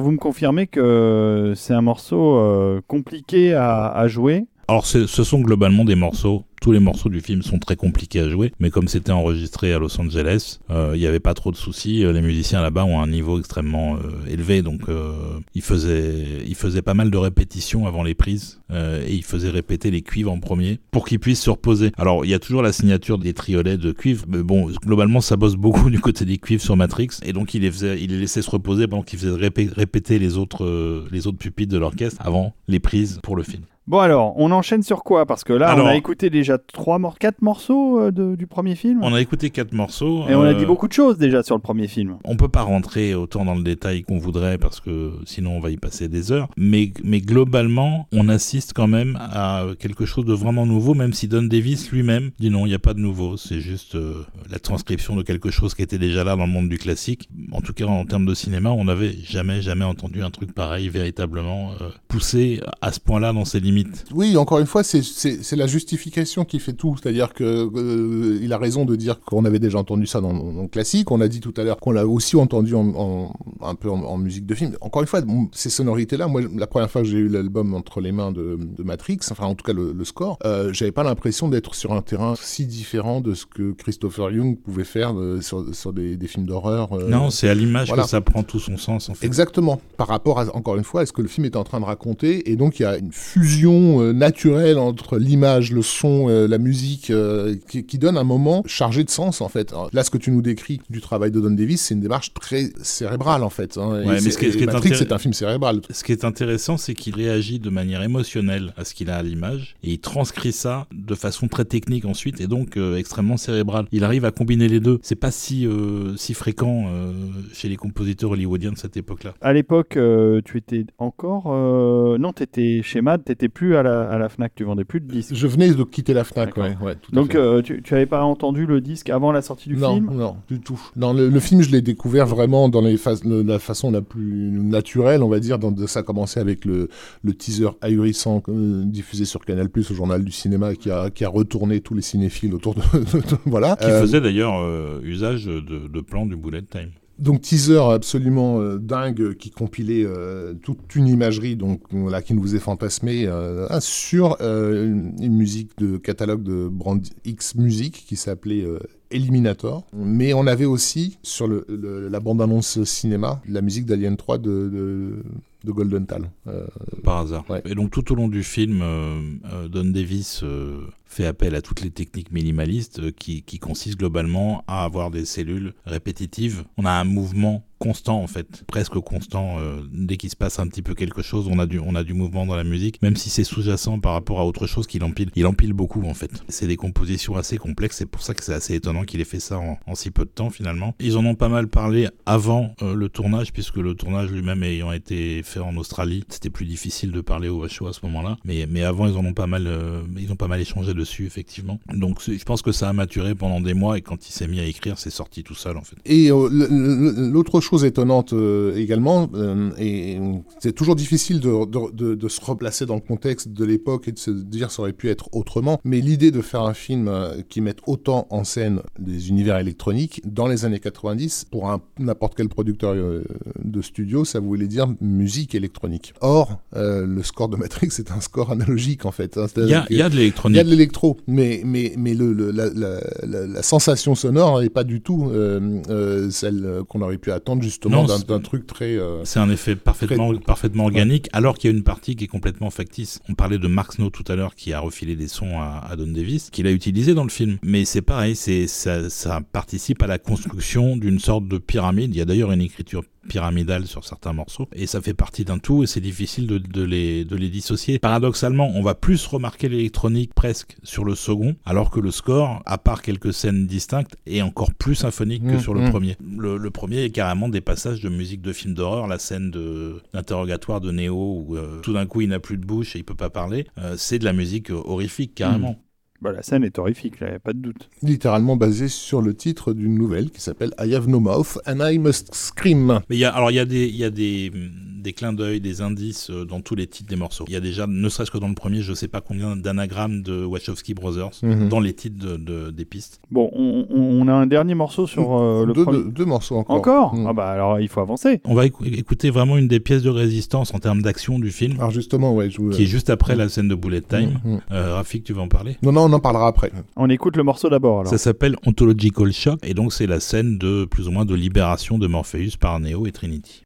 Vous me confirmez que c'est un morceau euh, compliqué à, jouer? Alors ce sont globalement des morceaux tous les morceaux du film sont très compliqués à jouer, mais comme c'était enregistré à Los Angeles, euh, il n'y avait pas trop de soucis. Les musiciens là-bas ont un niveau extrêmement élevé, donc ils faisaient ils faisaient pas mal de répétitions avant les prises et ils faisaient répéter les cuivres en premier pour qu'ils puissent se reposer. Alors il y a toujours la signature des triolets de cuivre, mais bon globalement ça bosse beaucoup du côté des cuivres sur Matrix et donc il les faisait, il les laissait se reposer pendant qu'ils faisaient répéter les autres les autres pupitres de l'orchestre avant les prises pour le film. Bon alors, on enchaîne sur quoi? Parce que là, on a écouté déjà trois mor quatre morceaux euh, du premier film. On a écouté quatre morceaux. Et on a dit euh, beaucoup de choses déjà sur le premier film. On peut pas rentrer autant dans le détail qu'on voudrait parce que sinon on va y passer des heures. Mais, mais globalement, on assiste quand même à quelque chose de vraiment nouveau, même si Don Davis lui-même dit non, il n'y a pas de nouveau. C'est juste euh, la transcription de quelque chose qui était déjà là dans le monde du classique. En tout cas, en termes de cinéma, on n'avait jamais, jamais entendu un truc pareil véritablement poussé à ce point-là dans ses limites oui, encore une fois, c'est la justification qui fait tout. C'est-à-dire que euh, il a raison de dire qu'on avait déjà entendu ça dans, le classique. On a dit tout à l'heure qu'on l'a aussi entendu en, un peu en, musique de film. Encore une fois, ces sonorités-là, moi, la première fois que j'ai eu l'album entre les mains de, Matrix, enfin en tout cas le, score, euh, j'avais pas l'impression d'être sur un terrain si différent de ce que Christopher Young pouvait faire euh, sur, des, films d'horreur. non, c'est à l'image que ça prend tout son sens. En fait. Exactement. Par rapport à encore une fois, à ce que le film est en train de raconter, et donc il y a une fusion euh, naturelle entre l'image, le son, euh, la musique, euh, qui, donne un moment chargé de sens en fait. là, ce que tu nous décris du travail de Don Davis, c'est une démarche très cérébrale en fait. Hein. mais ce qui, est Matrix, c'est un film cérébral. Ce qui est intéressant, c'est qu'il réagit de manière émotionnelle à ce qu'il a à l'image et il transcrit ça de façon très technique ensuite et donc extrêmement cérébrale. Il arrive à combiner les deux. C'est pas si si fréquent chez les compositeurs hollywoodiens de cette époque-là. À l'époque, tu étais encore non, tu étais chez Mad, t'étais plus à la, à la, FNAC, tu vendais plus de disques. Je venais de quitter la FNAC, ouais, Donc euh, tu, tu avais pas entendu le disque avant la sortie du film? Non, du tout. Dans le, film, je l'ai découvert vraiment dans les la façon la plus naturelle, on va dire. Dans, ça a commencé avec le, le teaser ahurissant euh, diffusé sur Canal+, au journal du cinéma, qui a, qui a retourné tous les cinéphiles autour de... voilà. Qui faisait d'ailleurs euh, usage de, de plans du bullet time. Donc teaser absolument euh, dingue qui compilait euh, toute une imagerie donc là qui nous est fantasmé euh, sur une, musique de catalogue de Brand X Music qui s'appelait Eliminator. Mais on avait aussi sur le, la bande-annonce cinéma la musique d'Alien 3 de, de, Golden Tal. Par hasard. Et donc tout au long du film, Don Davis fait appel à toutes les techniques minimalistes qui, qui consistent globalement à avoir des cellules répétitives. On a un mouvement constant en fait, presque constant. Euh, dès qu'il se passe un petit peu quelque chose, on a du, on a du mouvement dans la musique, même si c'est sous-jacent par rapport à autre chose qu'il empile. Il empile beaucoup en fait. C'est des compositions assez complexes, c'est pour ça que c'est assez étonnant qu'il ait fait ça en, si peu de temps finalement. Ils en ont pas mal parlé avant euh, le tournage, puisque le tournage lui-même ayant été fait en Australie, c'était plus difficile de parler au HO à ce moment-là. Mais, mais avant, ils en ont pas mal, euh, ils ont pas mal échangé dessus effectivement. Donc je pense que ça a maturé pendant des mois et quand il s'est mis à écrire, c'est sorti tout seul en fait. Et l'autre chose étonnante euh, également, euh, et c'est toujours difficile de, de, se replacer dans le contexte de l'époque et de se dire ça aurait pu être autrement, mais l'idée de faire un film euh, qui mette autant en scène des univers électroniques dans les années 90, pour n'importe quel producteur de studio, ça voulait dire musique électronique. Or, le score de Matrix c'est un score analogique en fait. Hein. Il y, a, y, a de l'électronique. Il y a de l'électro, mais, mais, mais le, la, la, sensation sonore n'est pas du tout celle qu'on aurait pu attendre justement d'un truc très. Euh, c'est un effet parfaitement, parfaitement organique, alors qu'il y a une partie qui est complètement factice. On parlait de Mark Snow tout à l'heure qui a refilé des sons à, Don Davis, qu'il a utilisé dans le film. Mais c'est pareil, c'est ça, ça participe à la construction d'une sorte de pyramide. Il y a d'ailleurs une écriture pyramidale sur certains morceaux et ça fait partie d'un tout et c'est difficile de, de, les, de les dissocier. Paradoxalement, on va plus remarquer l'électronique presque sur le second alors que le score, à part quelques scènes distinctes, est encore plus symphonique que mmh, sur le mmh. premier. Le, premier est carrément des passages de musique de film d'horreur, la scène d'interrogatoire de, Neo où euh, tout d'un coup il n'a plus de bouche et il peut pas parler, euh, c'est de la musique horrifique carrément. Mmh. Bah, la scène est horrifique, il n'y a pas de doute. Littéralement basée sur le titre d'une nouvelle qui s'appelle I Have No Mouth and I Must Scream. Mais il y a, alors il y a des, il y a des des clins d'œil, des indices euh, dans tous les titres des morceaux. Il y a déjà, ne serait-ce que dans le premier, je sais pas combien d'anagrammes de Wachowski Brothers Mhm. dans les titres de, de- des pistes. Bon, on, a un dernier morceau sur euh, le deux, premier. deux- deux morceaux encore. Encore Mm. Ah bah alors il faut avancer. On va écou- écouter vraiment une des pièces de résistance en termes d'action du film, Alors justement, ouais, je vous... qui est juste après la scène de Bullet Time. Mm, mm. Euh, Rafik, tu vas en parler? Non, non, on en parlera après. On écoute le morceau d'abord alors. Ça s'appelle Ontological Shock et donc c'est la scène de plus ou moins de libération de Morpheus par Neo et Trinity.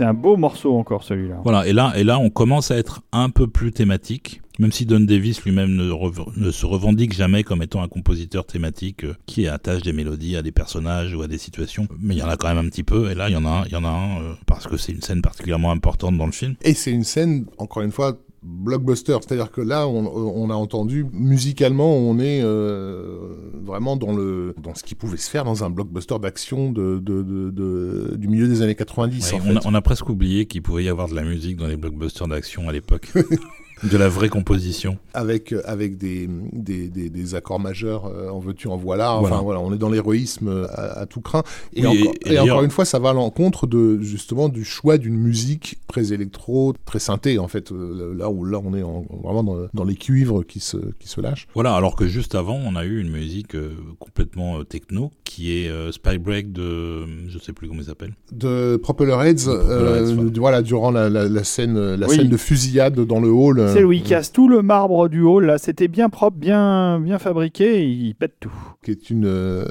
C'est un beau morceau encore celui-là. Voilà, et là, et là, on commence à être un peu plus thématique, même si Don Davis lui-même ne, se revendique jamais comme étant un compositeur thématique euh, qui attache des mélodies à des personnages ou à des situations. Mais il y en a quand même un petit peu, et là, il y en a il y en a un euh, parce que c'est une scène particulièrement importante dans le film. Et c'est une scène, encore une fois, blockbuster. C'est-à-dire que là, on, on a entendu, musicalement, on est euh, vraiment dans, le, dans ce qui pouvait se faire dans un blockbuster d'action de, de, de, de- du milieu des années 90. Ouais, en on, a, fait. on a presque oublié qu'il pouvait y avoir de la musique dans les blockbusters d'action à l'époque. de la vraie composition. Avec, euh, avec des, des, des, des accords majeurs, euh, en veux-tu, en voilà. Enfin, Voilà. voilà, on est dans l'héroïsme euh, à, à tout craint. Et, Oui, encore, et- et et d'ailleurs- encore une fois, ça va à l'encontre de, justement, du choix d'une musique très électro, très synthé, en fait. euh, Là où là, on est en- vraiment dans, dans les cuivres qui se, qui se lâchent. Voilà, alors que juste avant, on a eu une musique euh, complètement euh, techno, qui est euh, Spy Break de... je sais plus comment il s'appelle. de Propeller Heads, De Propeller Heads, euh, voilà. voilà, durant la, la, la scène, la Oui. scène de fusillade dans le hall. Celle où il casse tout le marbre du hall. Là, c'était bien propre, bien, bien fabriqué. Et il pète tout. Qui est une, euh,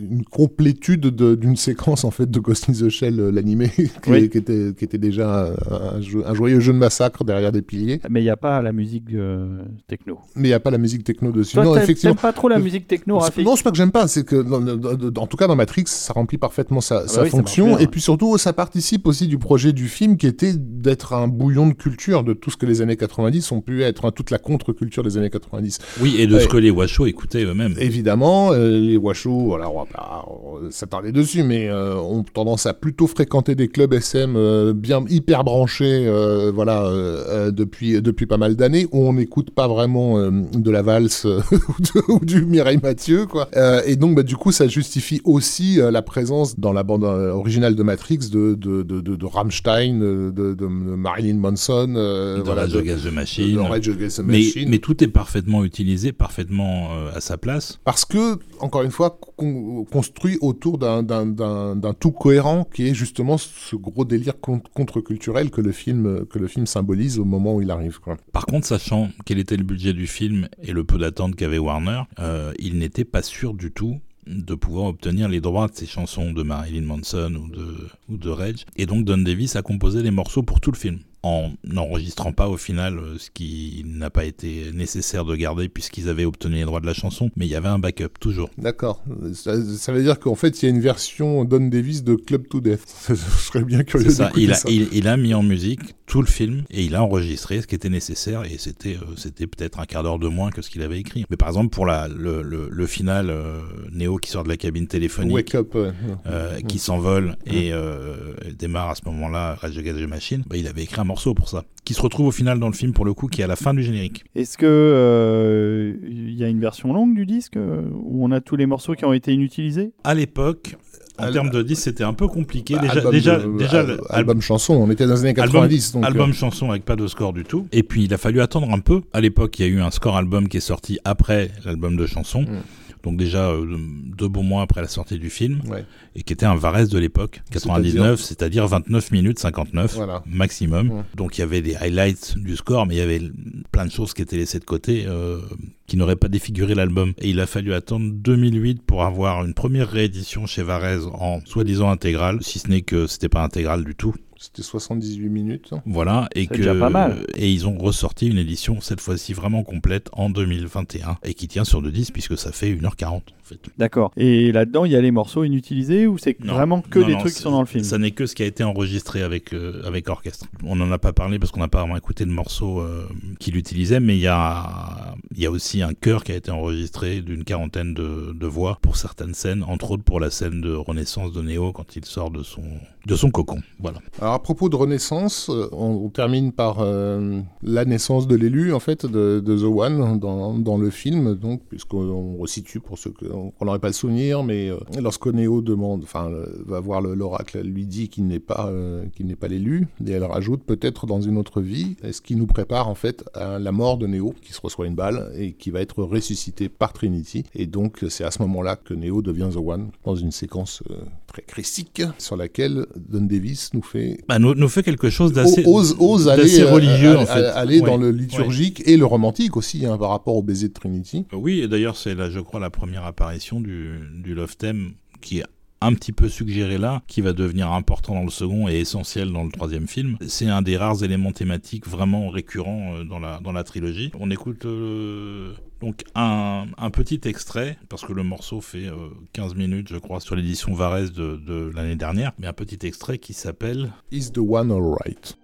une complétude de- d'une séquence en fait de Ghost in the Shell, euh, l'animé, qui, Oui. qui était, qui était déjà un, joyeux jeu de massacre derrière des piliers. Mais il n'y a pas la musique euh, techno. Mais il n'y a pas la musique techno dessus. Toi, non, effectivement. pas trop la musique techno, C'est- Non, c'est pas que j'aime pas, c'est que dans- en tout cas dans Matrix, ça remplit parfaitement sa, sa bah oui, fonction bien, et puis surtout ça participe aussi du projet du film qui était d'être un bouillon de culture de tout ce que les années 90 ont pu être, hein, toute la contre-culture des années 90. Oui, et de Ouais. ce que les Washoe écoutaient eux-mêmes. Évidemment, euh, les Washoe, alors on va pas s'attarder dessus, mais euh, ont tendance à plutôt fréquenter des clubs SM euh, bien hyper branchés, euh, voilà, euh, euh, depuis depuis pas mal d'années où on n'écoute pas vraiment euh, de la valse ou, du Mireille Mathieu, quoi. Euh, et donc, bah, du coup, ça justifie aussi euh, la présence dans la bande originale de Matrix de de de, de, de Rammstein, de, de, Marilyn Manson, euh, voilà, de, Against the de Machine. Rage Against the Machine. mais tout est parfaitement utilisé, parfaitement euh, à sa place. Parce que, encore une fois, con- construit autour d'un- tout cohérent qui est justement ce gros délire con- contre-culturel que, le film- que le film symbolise au moment où il arrive. Quoi. Par contre, sachant quel était le budget du film et le peu d'attente qu'avait Warner, euh, il n'était pas sûr du tout de pouvoir obtenir les droits de ces chansons de Marilyn Manson ou de, ou de Rage. Et donc Don Davis a composé les morceaux pour tout le film en n'enregistrant pas au final euh, ce qui n'a pas été nécessaire de garder puisqu'ils avaient obtenu les droits de la chanson, mais il y avait un backup toujours. D'accord. Ça, ça veut dire qu'en fait, il y a une version Don Davis de Club to Death. Je serais bien curieux ça. Il a, ça. il, il a mis en musique tout le film et il a enregistré ce qui était nécessaire et c'était euh, c'était peut-être un quart d'heure de moins que ce qu'il avait écrit. Mais par exemple pour la le, le, le final euh, Neo qui sort de la cabine téléphonique. Wake Up. ouais. euh, qui s'envole et démarre à ce moment-là Rage Against the Machine, bah, il avait écrit un morceau pour ça, qui se retrouve au final dans le film pour le coup, qui est à la fin du générique. Est-ce que euh, il y a une version longue du disque euh, où on a tous les morceaux qui ont été inutilisés? À l'époque, en Al- termes de disque, c'était un peu compliqué. Bah, déjà, album déjà, de- déjà, al- le- album chanson, on était dans les années 90. donc, album euh, chanson avec pas de score du tout. Et puis il a fallu attendre un peu. À l'époque, il y a eu un score album qui est sorti après l'album de chansons. Mm. Donc déjà euh, deux bons mois après la sortie du film, ouais. et qui était un Varese de l'époque, 99, c'est-à-dire 29 minutes 59 Voilà. maximum. Donc il y avait des highlights du score, mais il y avait plein de choses qui étaient laissées de côté, euh, qui n'auraient pas défiguré l'album. Et il a fallu attendre 2008 pour avoir une première réédition chez Varese en soi-disant intégrale, si ce n'est que c'était pas intégral du tout. C'était 78 minutes. Voilà, et que déjà pas mal. et ils ont ressorti une édition cette fois-ci vraiment complète en 2021 et qui tient sur deux disques puisque ça fait 1h40 en fait. D'accord. Et là-dedans, il y a les morceaux inutilisés ou c'est vraiment que Non, des non, trucs qui sont dans le film? Ça n'est que ce qui a été enregistré avec euh, avec orchestre. On n'en a pas parlé parce qu'on n'a pas vraiment écouté de morceaux euh, qu'il utilisait, mais il y a il y a aussi un chœur qui a été enregistré d'une quarantaine de, de voix pour certaines scènes, entre autres pour la scène de renaissance de Neo quand il sort de son de son cocon. Voilà. Alors à propos de Renaissance, euh, on, termine par euh, la naissance de l'élu en fait de, The One dans, le film, donc puisqu'on resitue pour ceux qu'on n'aurait pas le souvenir, mais euh, lorsque Neo demande, enfin va voir le- l'oracle, lui dit qu'il n'est pas euh, qu'il n'est pas l'élu, et elle rajoute peut-être dans une autre vie, ce qui nous prépare en fait à la mort de Neo, qui se reçoit une balle et qui va être ressuscité par Trinity, et donc c'est à ce moment-là que Neo devient The One dans une séquence très christique sur laquelle Don Davis nous fait Bah, nous, nous fait quelque chose d'assez ose, ose d'assez aller, euh, religieux à- en fait. aller dans le liturgique et le romantique aussi hein, par rapport au baiser de Trinity. Oui, et d'ailleurs, c'est là, je crois, la première apparition du, du Love Theme qui est un petit peu suggéré là, qui va devenir important dans le second et essentiel dans le troisième film. C'est un des rares éléments thématiques vraiment récurrents euh, dans la, dans la trilogie. On écoute euh, donc un, un petit extrait, parce que le morceau fait euh, 15 minutes, je crois, sur l'édition Varese de, de l'année dernière, mais un petit extrait qui s'appelle Is the one alright?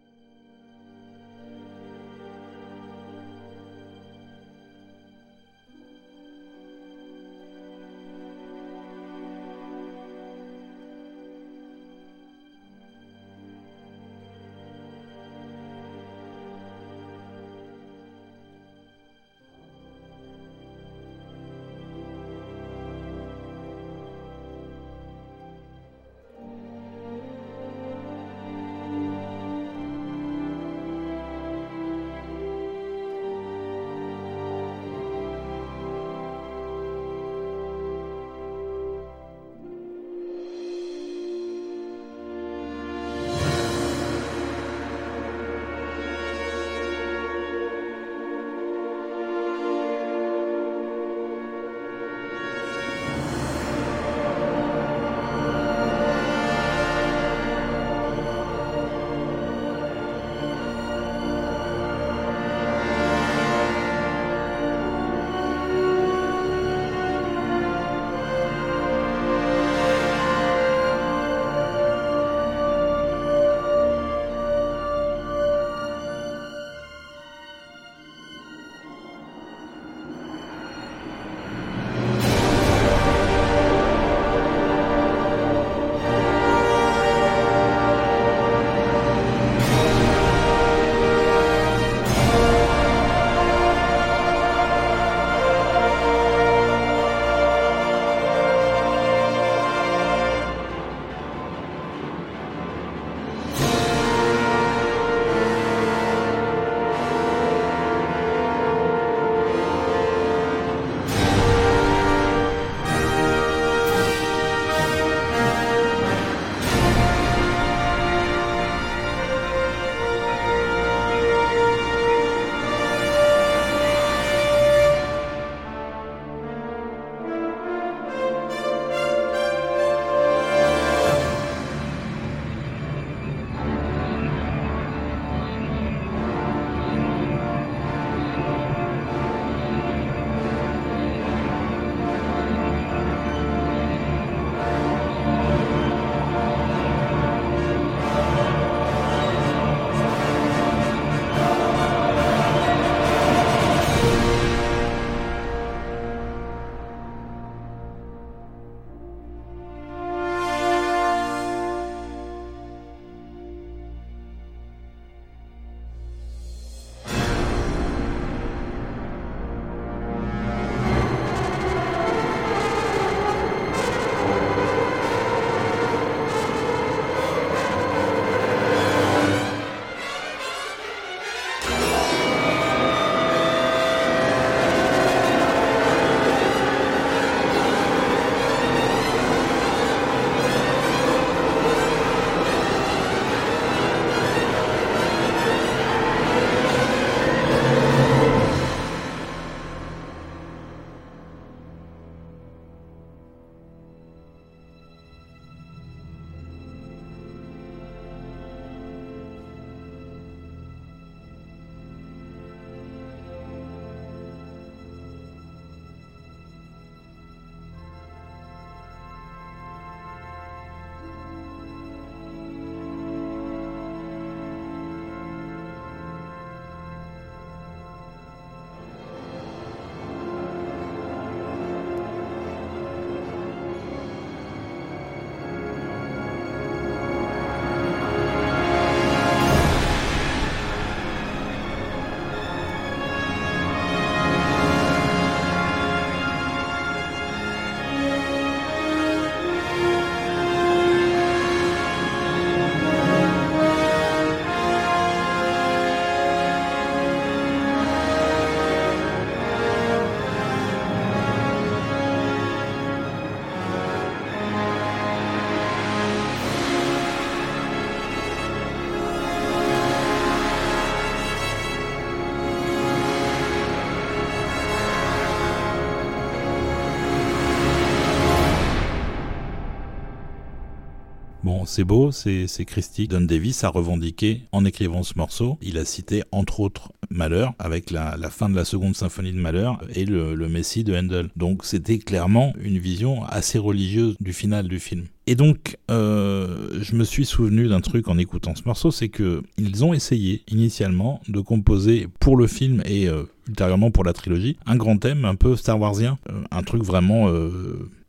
C'est beau, c'est Christie. Don Davis a revendiqué en écrivant ce morceau. Il a cité entre autres Malheur avec la, fin de la seconde symphonie de Malheur et le, le Messie de Handel. Donc c'était clairement une vision assez religieuse du final du film. Et donc, euh, je me suis souvenu d'un truc en écoutant ce morceau, c'est que ils ont essayé initialement de composer pour le film et euh, ultérieurement pour la trilogie un grand thème un peu Star Warsien, euh, un truc vraiment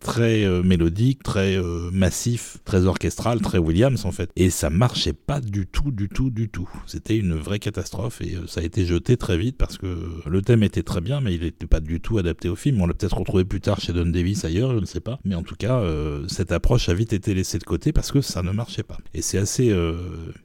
très euh, mélodique, très euh, massif, très orchestral, très Williams en fait. Et ça marchait pas du tout, du tout, du tout. C'était une vraie catastrophe et euh, ça a été jeté très vite parce que le thème était très bien, mais il n'était pas du tout adapté au film. On l'a peut-être retrouvé plus tard chez Don Davis ailleurs, je ne sais pas. Mais en tout cas, cette approche a vite été laissée de côté parce que ça ne marchait pas. Et c'est assez,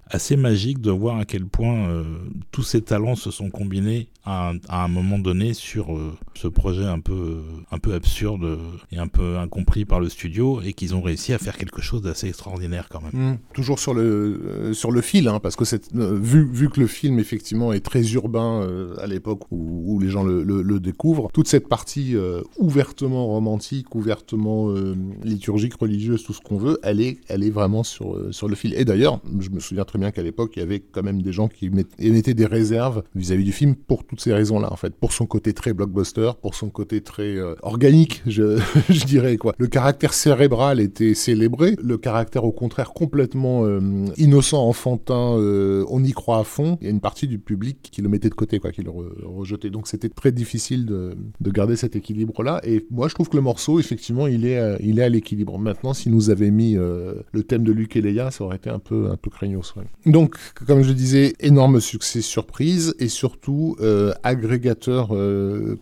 assez magique de voir à quel point tous ces talents se sont combinés à, un moment donné sur ce projet un peu, un peu absurde et un peu compris par le studio et qu'ils ont réussi à faire quelque chose d'assez extraordinaire quand même. Mmh. toujours sur le, euh, sur le fil, hein, parce que euh, vu, vu que le film effectivement est très urbain euh, à l'époque où, les gens le, le, découvrent, toute cette partie ouvertement romantique, ouvertement liturgique, religieuse, tout ce qu'on veut, elle est, elle est vraiment sur, sur le fil. Et d'ailleurs, je me souviens très bien qu'à l'époque, il y avait quand même des gens qui émettaient des réserves vis-à-vis du film pour toutes ces raisons-là, en fait, pour son côté très blockbuster, pour son côté très organique, je, dirais le caractère cérébral était célébré, le caractère au contraire complètement euh, innocent, enfantin, euh, on y croit à fond. Il y a une partie du public qui le mettait de côté, quoi, qui le rejetait. Donc c'était très difficile de, garder cet équilibre-là. Et moi, je trouve que le morceau, effectivement, il est, euh, il est à l'équilibre. Maintenant, si nous avait mis le thème de Luc et Leia, ça aurait été un peu, un peu craignos. Donc, comme je disais, énorme succès surprise et surtout agrégateur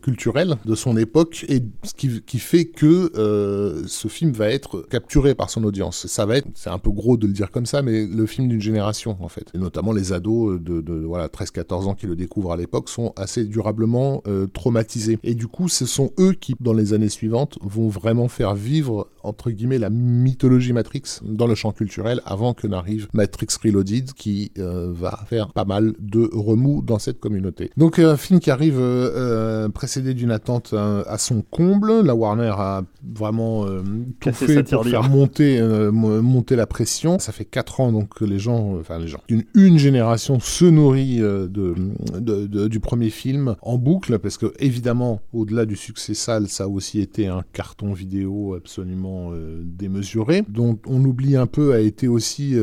culturel de son époque et ce qui, fait que euh, ce film va être capturé par son audience. Ça va être, c'est un peu gros de le dire comme ça, mais le film d'une génération en fait. Et notamment les ados de, voilà 13-14 ans qui le découvrent à l'époque sont assez durablement euh, traumatisés. Et du coup, ce sont eux qui, dans les années suivantes, vont vraiment faire vivre entre guillemets la mythologie Matrix dans le champ culturel avant que n'arrive Matrix Reloaded qui euh, va faire pas mal de remous dans cette communauté. Donc un film qui arrive précédé d'une attente à son comble. La Warner a vraiment euh, tout fait pour faire monter, euh, monter la pression. Ça fait 4 ans donc que les gens, euh, enfin les gens, une, une génération se nourrit de, de, du premier film en boucle parce que évidemment, au-delà du succès sale, ça a aussi été un carton vidéo absolument démesuré, dont on oublie un peu a été aussi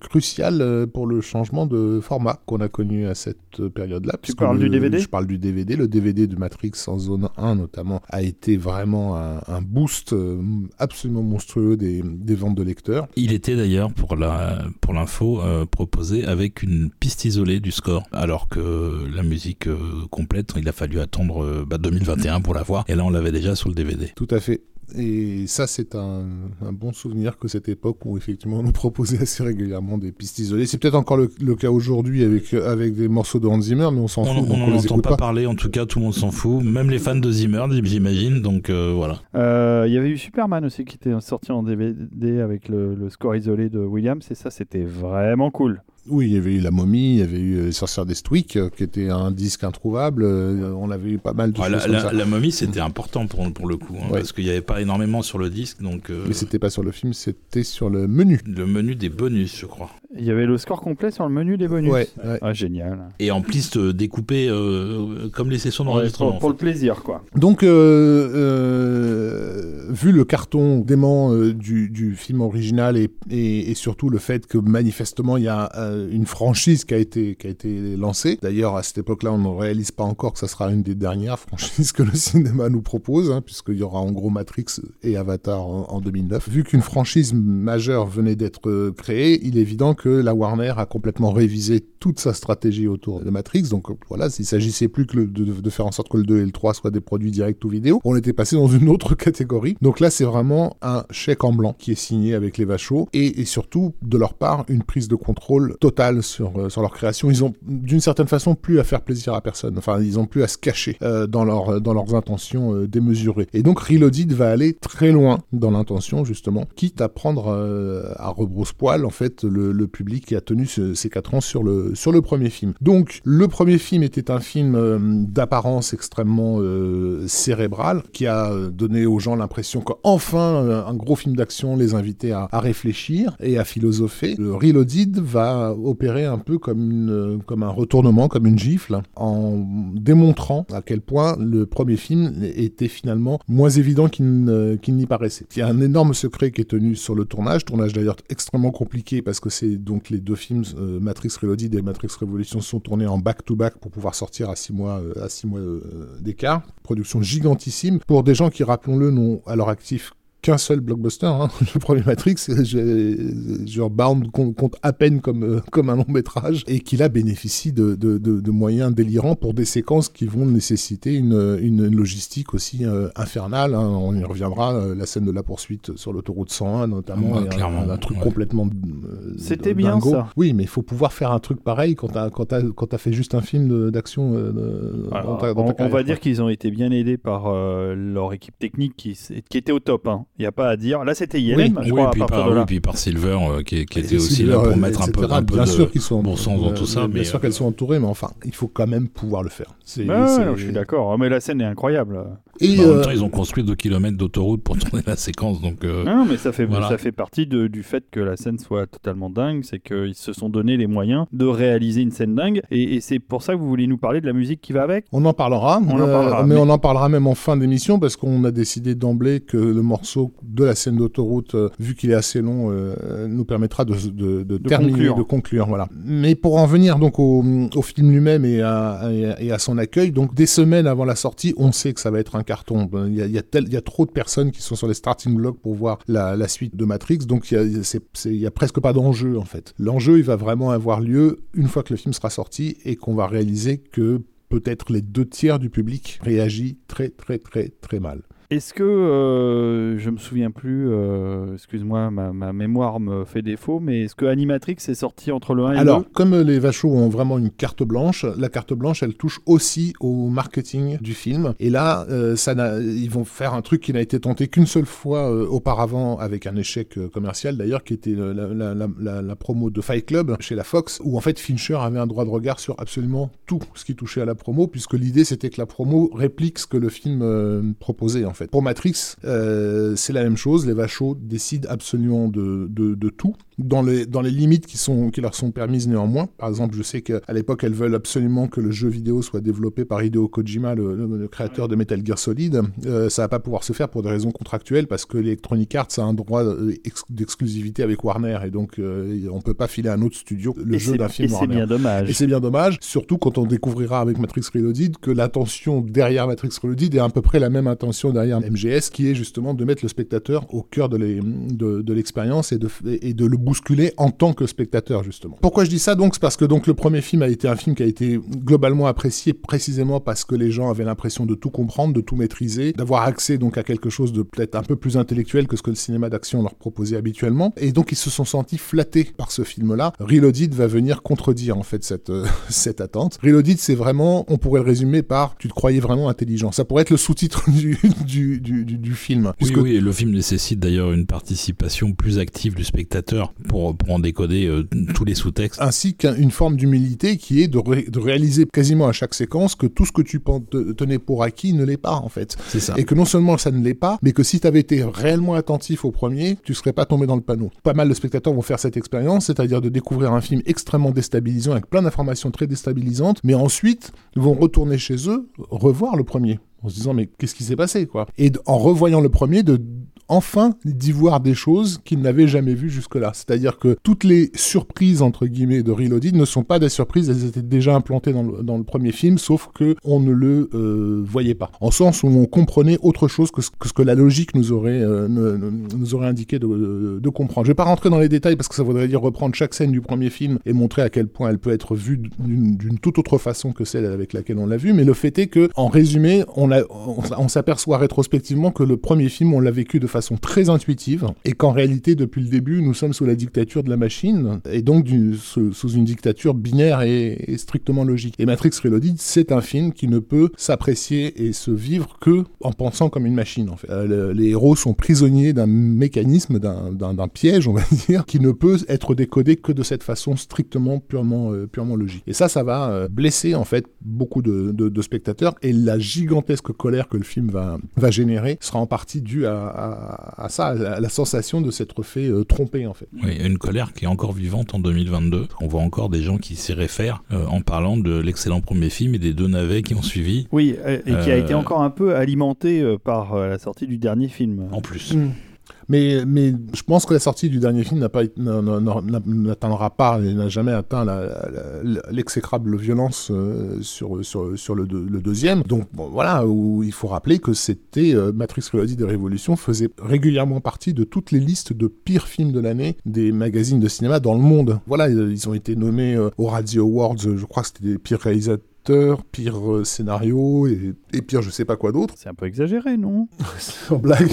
crucial pour le changement de format qu'on a connu à cette période-là. Tu parles du DVD Je parle du DVD. Le DVD de Matrix en zone 1 notamment a été vraiment un, un boost euh, absolument monstrueux des, ventes de lecteurs. Il était d'ailleurs, pour l'info, euh, proposé avec une piste isolée du score, alors que la musique euh, complète, il a fallu attendre 2021 bah, pour la voir, et là on l'avait déjà sur le DVD. Tout à fait. Et ça, c'est un, bon souvenir que cette époque où effectivement on nous proposait assez régulièrement des pistes isolées. C'est peut-être encore le, cas aujourd'hui avec, avec des morceaux de Hans Zimmer, mais on s'en fout. On n'en entend pas, parler, en tout cas, tout le monde s'en fout. Même les fans de Zimmer, j'imagine. Donc euh, voilà. Euh, il y avait eu Superman aussi qui était sorti en DVD avec le score isolé de Williams, et ça, c'était vraiment cool. Oui, il y avait eu La Momie, il y avait eu Les Sorcières d'Estwick, euh, qui était un disque introuvable. Euh, on avait eu pas mal de choses la, comme ça. La Momie, c'était important pour, pour le coup, hein, parce qu'il n'y avait pas énormément sur le disque. Donc, euh, Mais c'était pas sur le film, c'était sur le menu. Le menu des bonus, je crois. Il y avait le score complet sur le menu des bonus. Ouais, Ah, génial. Et en plus découpé comme les sessions d'enregistrement. pour, le plaisir, quoi. Donc, vu le carton dément du, du, film original et, et, et, surtout le fait que manifestement il y a une franchise qui a été, qui a été lancée. D'ailleurs, à cette époque-là, on ne réalise pas encore que ça sera une des dernières franchises que le cinéma nous propose, hein, puisqu'il y aura en gros Matrix et Avatar en, 2009. Vu qu'une franchise majeure venait d'être euh, créée, il est évident que la Warner a complètement révisé toute sa stratégie autour de Matrix. Donc voilà, s'il s'agissait plus que de, faire en sorte que le 2 et le 3 soient des produits directs ou vidéo, on était passé dans une autre catégorie. Donc là, c'est vraiment un chèque en blanc qui est signé avec les Vachos et, surtout, de leur part, une prise de contrôle totale sur, euh, sur leur création. Ils ont d'une certaine façon plus à faire plaisir à personne. Enfin, ils ont plus à se cacher euh, dans, leur, dans leurs intentions euh, démesurées. Et donc Reloaded va aller très loin dans l'intention justement, quitte à prendre à rebrousse-poil en fait le, le, public qui a tenu ces quatre ans sur le, sur le premier film. Donc, le premier film était un film euh, d'apparence extrêmement euh, cérébrale, qui a donné aux gens l'impression qu'enfin, un gros film d'action les invitait à, à, réfléchir et à philosopher. Le Reloaded va opérer un peu comme, une, comme un retournement, comme une gifle, en démontrant à quel point le premier film était finalement moins évident qu'il n'y paraissait. Il y a un énorme secret qui est tenu sur le tournage, tournage d'ailleurs extrêmement compliqué parce que c'est donc les deux films, euh, Matrix Reloaded et Matrix Revolution, sont tournés en back-to-back pour pouvoir sortir à six mois, euh, à six mois euh, d'écart. Production gigantissime pour des gens qui, rappelons-le, n'ont à leur actif qu'un seul blockbuster. Hein. Le premier Matrix, genre Bound compte à peine comme, euh, comme un long métrage et qui là bénéficie de, de, de, moyens délirants pour des séquences qui vont nécessiter une, une logistique aussi euh, infernale. Hein. On y reviendra, euh, la scène de la poursuite sur l'autoroute 101 notamment, ah, un, un, truc complètement. C'était bien ça. Oui, mais il faut pouvoir faire un truc pareil quand tu as, quand as, quand as fait juste un film d'action. on, va dire qu'ils ont été bien aidés par leur équipe technique qui, qui était au top. Hein. Il n'y a pas à dire. Là, c'était ILM, oui, je crois, puis par, oui, puis par Silver, euh, qui, qui était aussi là pour mettre un peu, un peu bien de sûr qu'ils sont, bon sens dans tout ça. Bien mais sûr qu'elles sont entourées, mais enfin, il faut quand même pouvoir le faire. je suis d'accord. Mais la scène est incroyable. Et bah, en même temps, ils ont construit 2 km d'autoroute pour tourner la séquence. Donc, euh, non, mais ça fait, ça fait partie de, du fait que la scène soit totalement dingue. C'est qu'ils se sont donné les moyens de réaliser une scène dingue. Et, c'est pour ça que vous voulez nous parler de la musique qui va avec? On en parlera. On en parlera mais, mais, on en parlera même en fin d'émission parce qu'on a décidé d'emblée que le morceau de la scène autoroute, euh, vu qu'il est assez long, euh, nous permettra de, de, terminer, conclure. de conclure. Voilà. Mais pour en venir donc au, au film lui-même et à, et à, son accueil, donc des semaines avant la sortie, on sait que ça va être un carton. Il y a, il y a, y a trop de personnes qui sont sur les starting blocks pour voir la, suite de Matrix, donc il y a, a presque pas d'enjeu en fait. L'enjeu, il va vraiment avoir lieu une fois que le film sera sorti et qu'on va réaliser que peut-être les deux tiers du public réagit très très très très mal. Est-ce que, euh, je me souviens plus, euh, excuse-moi, ma, mémoire me fait défaut, mais est-ce que Animatrix est sorti entre le 1 et le 2 Alors, comme les Vachos ont vraiment une carte blanche, la carte blanche, elle touche aussi au marketing du film. Et là, euh, ça ils vont faire un truc qui n'a été tenté qu'une seule fois euh, auparavant, avec un échec commercial d'ailleurs, qui était la, la, la, la, promo de Fight Club chez la Fox, où en fait Fincher avait un droit de regard sur absolument tout ce qui touchait à la promo, puisque l'idée c'était que la promo réplique ce que le film proposait en fait. Pour Matrix, euh, c'est la même chose. Les Vachos décident absolument de, tout dans les, dans les limites qui, sont, qui leur sont permises néanmoins. Par exemple, je sais qu'à l'époque, elles veulent absolument que le jeu vidéo soit développé par Hideo Kojima, le, créateur de Metal Gear Solid. Euh, ça va pas pouvoir se faire pour des raisons contractuelles parce que Electronic Arts a un droit d'exclusivité avec Warner et donc euh, on peut pas filer à un autre studio le jeu d'un film et c'est bien dommage. Et c'est bien dommage, surtout quand on découvrira avec Matrix Reloaded que l'intention derrière Matrix Reloaded est à peu près la même intention derrière MGS qui est justement de mettre le spectateur au cœur de l'expérience de, de, et, de, et de le bousculer en tant que spectateur justement. Pourquoi je dis ça donc? C'est parce que donc le premier film a été un film qui a été globalement apprécié précisément parce que les gens avaient l'impression de tout comprendre, de tout maîtriser, d'avoir accès donc à quelque chose de peut-être un peu plus intellectuel que ce que le cinéma d'action leur proposait habituellement, et donc ils se sont sentis flattés par ce film-là. Reloaded va venir contredire en fait cette euh, cette attente. Reloaded c'est vraiment, on pourrait le résumer par tu te croyais vraiment intelligent. Ça pourrait être le sous-titre du, du, du, du, film. Puisque... Oui, oui, le film nécessite d'ailleurs une participation plus active du spectateur pour, pour en décoder euh, tous les sous-textes. Ainsi qu'une forme d'humilité qui est de, de, réaliser quasiment à chaque séquence que tout ce que tu tenais pour acquis ne l'est pas en fait. C'est ça. Et que non seulement ça ne l'est pas, mais que si tu avais été réellement attentif au premier, tu serais pas tombé dans le panneau. Pas mal de spectateurs vont faire cette expérience, c'est-à-dire de découvrir un film extrêmement déstabilisant avec plein d'informations très déstabilisantes, mais ensuite vont retourner chez eux, revoir le premier en se disant mais qu'est-ce qui s'est passé quoi? Et en revoyant le premier, de enfin d'y voir des choses qu'ils n'avaient jamais vues jusque-là. C'est-à-dire que toutes les surprises, entre guillemets, de Reloaded ne sont pas des surprises, elles étaient déjà implantées dans le, dans le premier film, sauf que on ne le euh, voyait pas. En sens où on comprenait autre chose que ce que, la logique nous aurait, euh, nous aurait indiqué de, de, comprendre. Je vais pas rentrer dans les détails parce que ça voudrait dire reprendre chaque scène du premier film et montrer à quel point elle peut être vue d'une toute autre façon que celle avec laquelle on l'a vue, mais le fait est que, en résumé, on, on, on s'aperçoit rétrospectivement que le premier film, on l'a vécu de façon très intuitive et qu'en réalité, depuis le début, nous sommes sous la dictature de la machine et donc sous, une dictature binaire et, strictement logique. Et Matrix Reloaded, c'est un film qui ne peut s'apprécier et se vivre que en pensant comme une machine. En fait. Euh, les héros sont prisonniers d'un mécanisme, d'un piège, on va dire, qui ne peut être décodé que de cette façon strictement purement, euh, purement logique. Et ça, ça va euh, blesser en fait beaucoup de, spectateurs et la gigantesque colère que le film va, va générer sera en partie due à, à ça, à la sensation de s'être fait euh, tromper en fait. Oui, une colère qui est encore vivante en 2022. On voit encore des gens qui s'y réfèrent euh, en parlant de l'excellent premier film et des deux navets qui ont suivi. Oui, et qui a été encore un peu alimenté par la sortie du dernier film. En plus. Mmh. Mais, je pense que la sortie du dernier film n'atteindra pas n'a jamais atteint l'exécrable violence euh, sur, le, deuxième. Donc voilà, où il faut rappeler que c'était euh, Matrix Reloaded de Révolution faisait régulièrement partie de toutes les listes de pires films de l'année des magazines de cinéma dans le monde. Voilà, ils ont été nommés euh, aux Radio Awards, je crois que c'était des pires réalisateurs pire euh, scénario et, et, pire je sais pas quoi d'autre. C'est un peu exagéré, non? Sans blague.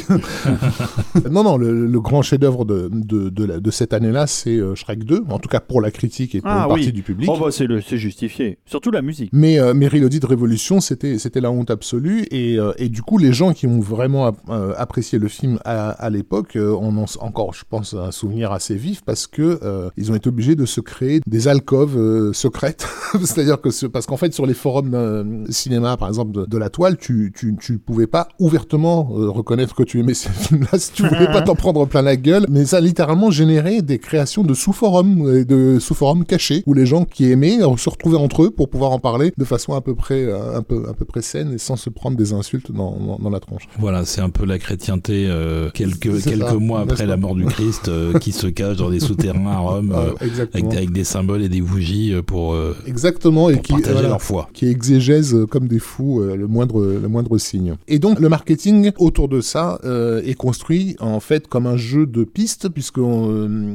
non, non, le, le grand chef-d'œuvre de, de, de, la, de, cette année-là, c'est euh, Shrek 2, en tout cas pour la critique et pour ah, une partie du public. Oh, bah, c'est justifié, surtout la musique. Mais, euh, mais Reloaded Révolution, c'était la honte absolue et, euh, et du coup, les gens qui ont vraiment apprécié le film à, à l'époque en ont encore, je pense, un souvenir assez vif parce que ils ont été obligés de se créer des alcôves secrètes. C'est-à-dire que parce qu'en fait, sur les forums euh, cinéma, par exemple, de, de, la toile, tu, tu, tu pouvais pas ouvertement euh, reconnaître que tu aimais ces films-là si tu voulais pas t'en prendre plein la gueule. Mais ça a littéralement généré des créations de sous-forums, de sous-forums cachés, où les gens qui aimaient se retrouvaient entre eux pour pouvoir en parler de façon à peu près, euh, un peu, à peu près saine et sans se prendre des insultes dans, dans, dans la tronche. Voilà, c'est un peu la chrétienté euh, quelques, quelques ça, mois après la mort du Christ euh, qui se cache dans des souterrains à Rome avec, avec, des symboles et des bougies pour, exactement, pour et qui, partager voilà, leur qui exégèse comme des fous euh, le moindre le moindre signe. Et donc le marketing autour de ça euh, est construit en fait comme un jeu de pistes puisqu'on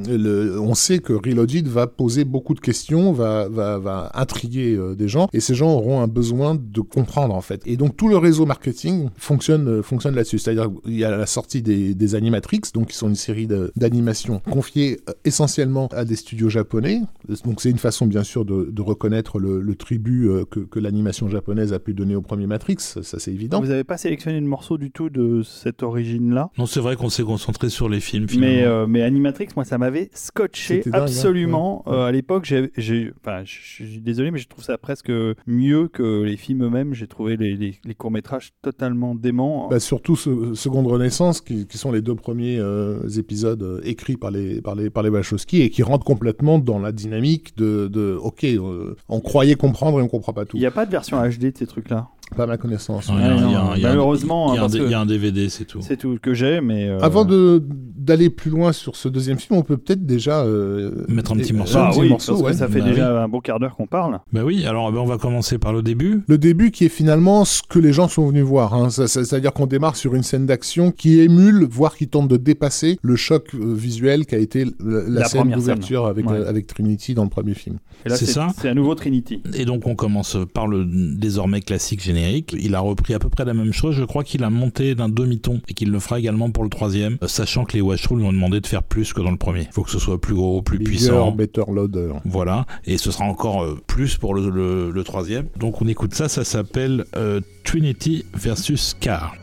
euh, on sait que Reloaded va poser beaucoup de questions, va va, va intriguer euh, des gens et ces gens auront un besoin de comprendre en fait. Et donc tout le réseau marketing fonctionne euh, fonctionne là-dessus, c'est-à-dire il y a la sortie des, des Animatrix donc qui sont une série d'animations confiées euh, essentiellement à des studios japonais. Donc c'est une façon bien sûr de, de reconnaître le, le tribut que, que l'animation japonaise a pu donner au premier Matrix, ça c'est évident. Vous n'avez pas sélectionné de morceau du tout de cette origine-là? Non, c'est vrai qu'on s'est concentré sur les films. Mais, euh, mais Animatrix, moi, ça m'avait scotché dingue, absolument. Hein, ouais. euh, à l'époque, j'ai, enfin, je suis désolé, mais je trouve ça presque mieux que les films eux-mêmes. J'ai trouvé les, les, les courts-métrages totalement déments. Bah, surtout ce, Seconde Renaissance, qui, qui, sont les deux premiers euh, épisodes euh, écrits par les, par les, par les Wachowski et qui rentrent complètement dans la dynamique de, de ok, euh, on croyait comprendre et on comprend pas. Il n'y a pas de version HD de ces trucs-là pas à ma connaissance. Malheureusement, il y, a, un DVD, c'est tout. C'est tout que j'ai, mais. Euh... Avant de d'aller plus loin sur ce deuxième film, on peut peut-être déjà euh, mettre un petit morceau. Ah, un petit oui, morceau, ouais. ça fait bah déjà oui. un bon quart d'heure qu'on parle. Bah oui, alors bah, on va commencer par le début. Le début qui est finalement ce que les gens sont venus voir. Hein. C'est-à-dire qu'on démarre sur une scène d'action qui émule, voire qui tente de dépasser le choc euh, visuel qui a été la, la, la scène d'ouverture avec, ouais. euh, avec Trinity dans le premier film. C'est ça. C'est à nouveau Trinity. Et donc on commence par le désormais classique générique. Il a repris à peu près la même chose. Je crois qu'il a monté d'un demi-ton et qu'il le fera également pour le troisième, euh, sachant que les Washroom lui ont demandé de faire plus que dans le premier. Il faut que ce soit plus gros, plus Bigger, puissant. better loader. Voilà. Et ce sera encore euh, plus pour le, le, le, troisième. Donc on écoute ça. Ça s'appelle euh, Trinity versus Car.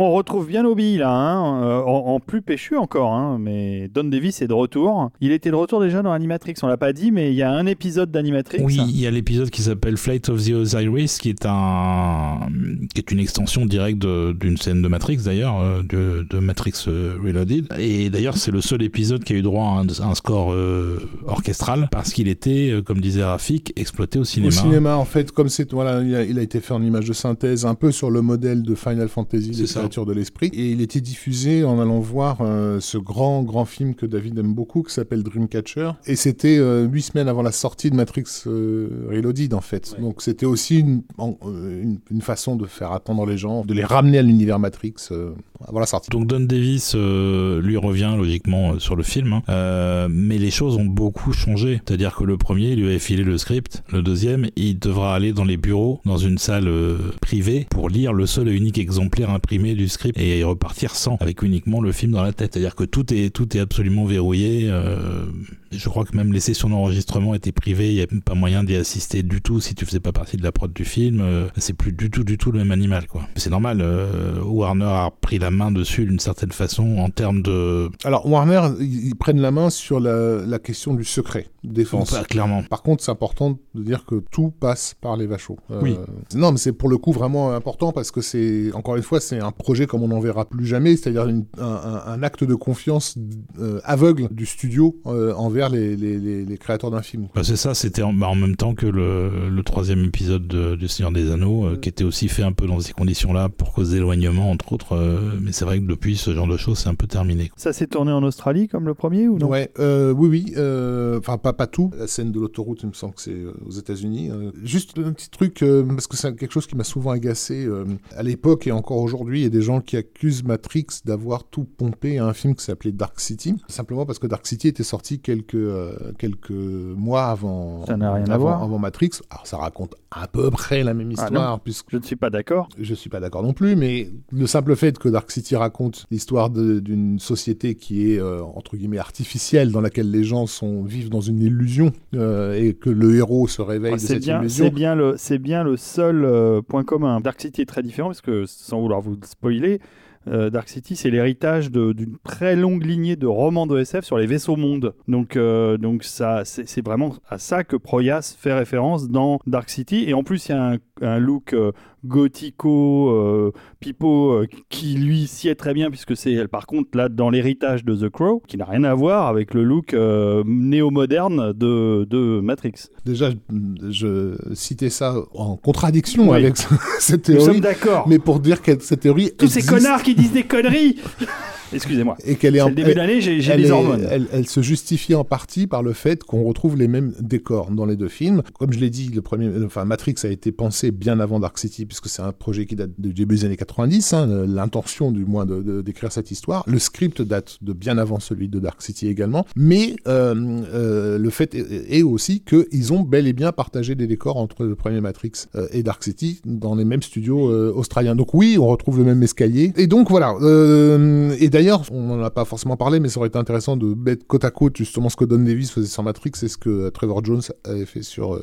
On retrouve bien Obi là, hein, euh, plus péchu encore, hein, mais Don Davis est de retour. Il était de retour déjà dans Animatrix, on l'a pas dit, mais il y a un épisode d'Animatrix. Oui, il y a l'épisode qui s'appelle Flight of the Osiris, qui est un, qui est une extension directe d'une scène de Matrix d'ailleurs, euh, de, Matrix euh, Reloaded. Et d'ailleurs, c'est le seul épisode qui a eu droit à un, score orchestral parce qu'il était, comme disait Rafik, exploité au cinéma. Au cinéma, en fait, comme c'est voilà, il a, été fait en image de synthèse, un peu sur le modèle de Final Fantasy. C'est ça de l'esprit. Et il était diffusé en allant voir euh, ce grand, grand film que David aime beaucoup, qui s'appelle Dreamcatcher. Et c'était euh, huit semaines avant la sortie de Matrix euh, Reloaded, en fait. Donc c'était aussi une, une, façon de faire attendre les gens, de les ramener à l'univers Matrix avant la sortie. Donc Don Davis lui revient logiquement sur le film, hein. mais les choses ont beaucoup changé. C'est-à-dire que le premier, il lui avait filé le script. Le deuxième, il devra aller dans les bureaux, dans une salle privée, pour lire le seul et unique exemplaire imprimé du script et repartir sans, avec uniquement le film dans la tête. C'est-à-dire que tout est, tout est absolument verrouillé. Euh, je crois que même les sessions d'enregistrement étaient privées, il n'y avait pas moyen d'y assister du tout si tu faisais pas partie de la prod du film. Euh, c'est plus du tout, du tout le même animal, quoi. C'est normal, euh, Warner a pris la main dessus d'une certaine façon en termes de. Alors, Warner, ils prennent la main sur la, la question du secret, défense. Pas, clairement. Par contre, c'est important de dire que tout passe par les vachos. oui. Non, mais c'est pour le coup vraiment important parce que c'est, encore une fois, c'est un projet comme on n'en verra plus jamais, c'est-à-dire un, acte de confiance euh, aveugle du studio euh, envers les, les, créateurs d'un film. Bah, c'est ça, c'était en, bah, en, même temps que le, le troisième épisode de, du Seigneur des Anneaux, euh, qui était aussi fait un peu dans ces conditions-là pour cause d'éloignement, entre autres. mais c'est vrai que depuis, ce genre de choses, c'est un peu terminé. Ça s'est tourné en Australie comme le premier ou non? Ouais, oui, oui. Enfin, pas, pas tout. La scène de l'autoroute, il me semble que c'est aux États-Unis. juste un petit truc, parce que c'est quelque chose qui m'a souvent agacé à l'époque et encore aujourd'hui. Il y a des gens qui accuse Matrix d'avoir tout pompé à un film qui s'appelait Dark City, simplement parce que Dark City était sorti quelques, euh, quelques mois avant, ça n'a rien à voir. avant Matrix. Alors ça raconte à peu près la même ah histoire. puisque je ne suis pas d'accord. Je ne suis pas d'accord non plus, mais le simple fait que Dark City raconte l'histoire d'une société qui est, euh, entre guillemets, artificielle, dans laquelle les gens sont, vivent dans une illusion, euh, et que le héros se réveille de cette illusion. C'est bien, le, bien le seul point commun. Dark City est très différent, parce que, sans vouloir vous spoiler, euh, Dark City, c'est l'héritage d'une très longue lignée de romans de SF sur les vaisseaux mondes. Donc, euh, donc ça, c'est vraiment à ça que Proyas fait référence dans Dark City. Et en plus, il y a un, un look euh, gothico, euh, pipo, euh, qui lui sied très bien, puisque c'est par contre là dans l'héritage de The Crow, qui n'a rien à voir avec le look néo-moderne de, de, Matrix. Déjà, je, citais ça en contradiction avec cette théorie. Nous sommes d'accord. Mais pour dire que cette théorie. Tous ces connards qui disent des conneries Excusez-moi. Et qu'elle est, C'est en- le début d'année, j'ai des est- hormones. elle- elle se justifie en partie par le fait qu'on retrouve les mêmes décors dans les deux films. Comme je l'ai dit, le premier, enfin Matrix a été pensé bien avant Dark City puisque c'est un projet qui date du début des années 90. hein, L'intention, du moins, de- de- d'écrire cette histoire. Le script date de bien avant celui de Dark City également. Mais euh, euh, le fait est, est aussi qu'ils ont bel et bien partagé des décors entre le premier Matrix euh, et Dark City dans les mêmes studios euh, australiens. Donc oui, on retrouve le même escalier. Et donc voilà. euh, et d'ailleurs, on n'en a pas forcément parlé, mais ça aurait été intéressant de mettre côte à côte justement ce que Don Davis faisait sur Matrix et ce que Trevor Jones avait fait sur, euh,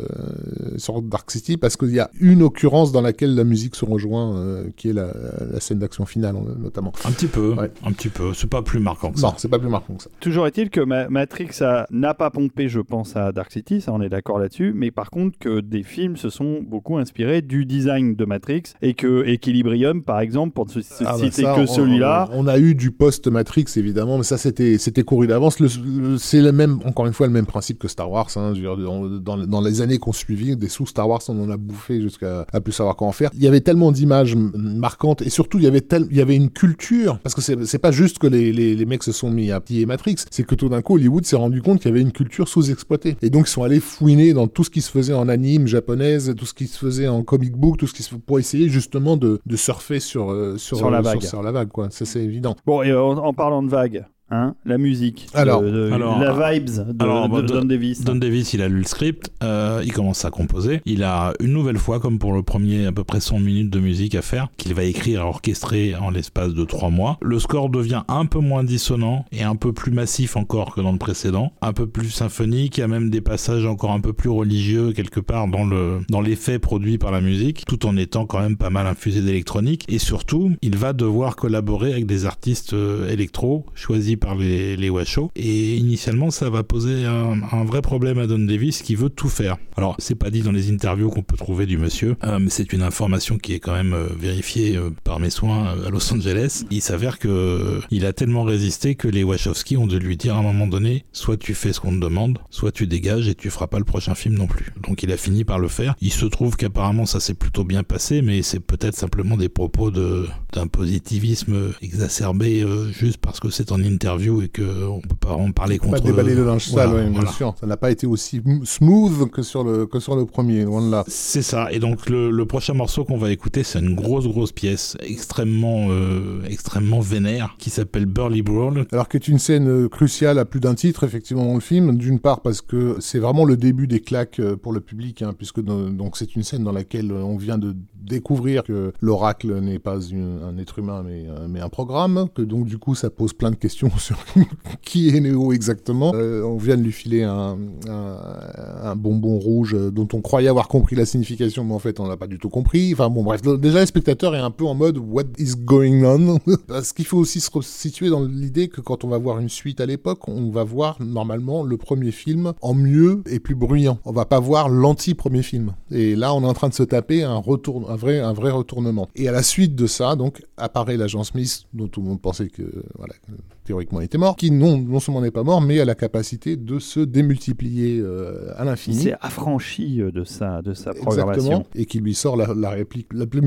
sur Dark City, parce qu'il y a une occurrence dans laquelle la musique se rejoint, euh, qui est la, la scène d'action finale en- notamment. Un petit peu, Ouais. un petit peu. C'est pas plus marquant que ça. Non, c'est pas plus marquant que ça. Toujours est-il que Ma- Matrix n'a pas pompé, je pense, à Dark City, ça on est d'accord là-dessus, mais par contre que des films se sont beaucoup inspirés du design de Matrix et que Equilibrium, par exemple, pour ne Ah bah citer ça, que celui-là, On, on a eu du post-Matrix, évidemment, mais ça, c'était c'était couru d'avance. Le- le- C'est le même, encore une fois, le même principe que Star Wars. hein. Dire, dans, dans- les années qu'on suivi, des sous-Star Wars, on en a bouffé jusqu'à à plus savoir quoi en faire. Il y avait tellement d'images marquantes, et surtout, il y avait, tel, il y avait une culture, parce que c'est pas juste que les, les, les mecs se sont mis à piller Matrix, c'est que tout d'un coup, Hollywood s'est rendu compte qu'il y avait une culture sous-exploitée. Et donc, ils sont allés fouiner dans tout ce qui se faisait en anime japonaise, tout ce qui se faisait en comic book, tout ce qui se pour essayer justement de, de surfer sur, euh, sur, Sur la euh, vague. sur la vague, quoi. Ça, c'est évident. Bon, et en, en parlant de vague, hein, la musique, Alors, de- de- alors, la vibes de, alors, de Don Davis. Don Davis, il a lu le script, euh, il commence à composer. Il a une nouvelle fois, comme pour le premier, à peu près 100 minutes de musique à faire, qu'il va écrire et orchestrer en l'espace de 3 mois. Le score devient un peu moins dissonant et un peu plus massif encore que dans le précédent, un peu plus symphonique, il y a même des passages encore un peu plus religieux quelque part dans le dans l'effet produit par la musique, tout en étant quand même pas mal infusé d'électronique. Et surtout, il va devoir collaborer avec des artistes euh, électro choisis par les, les. Et initialement, ça va poser un, vrai problème à Don Davis qui veut tout faire. Alors, c'est pas dit dans les interviews qu'on peut trouver du monsieur, euh, mais c'est une information qui est quand même euh, vérifiée euh, par mes soins à Los Angeles. Il s'avère que il a tellement résisté que les Wachowski ont de lui dire à un moment donné, soit tu fais ce qu'on te demande, soit tu dégages et tu feras pas le prochain film non plus. Donc il a fini par le faire. Il se trouve qu'apparemment ça s'est plutôt bien passé, mais c'est peut-être simplement des propos d'un positivisme exacerbé juste parce que c'est en interview et que on peut pas en parler Pas contre. déballer le linge voilà, sale, ouais, bien voilà. sûr. Ça n'a pas été aussi smooth que sur le, que sur le premier, loin de là. C'est ça. Et donc le, le prochain morceau qu'on va écouter, c'est une grosse grosse pièce extrêmement euh, extrêmement vénère qui s'appelle Burly Brawl. Alors qui est une scène euh, cruciale à plus d'un titre, effectivement, dans le film. D'une part parce que c'est vraiment le début des claques euh, pour le public, hein, puisque dans- donc c'est une scène dans laquelle euh, on vient de découvrir que l'oracle n'est pas une- un être humain, mais, mais un programme, que donc du coup ça pose plein de questions sur qui est Neo exactement. Euh, on vient de lui filer un, bonbon rouge dont on croyait avoir compris la signification, mais en fait on l'a pas du tout compris. Enfin bon bref, déjà le spectateur est un peu en mode What is going on? Parce qu'il faut aussi se situer dans l'idée que quand on va voir une suite à l'époque, on va voir normalement le premier film en mieux et plus bruyant. On va pas voir l'anti-premier film. Et là, on est en train de se taper un retour, un vrai, un vrai retournement. Et à la suite de ça, donc, apparaît l'agent Smith, dont tout le monde pensait que, voilà, théoriquement il était mort, qui non, non seulement n'est pas mort, mais a la capacité de se démultiplier euh, à Il l'infini. s'est affranchi euh, de sa, de sa programmation. Exactement, et qui lui sort la, la réplique la plus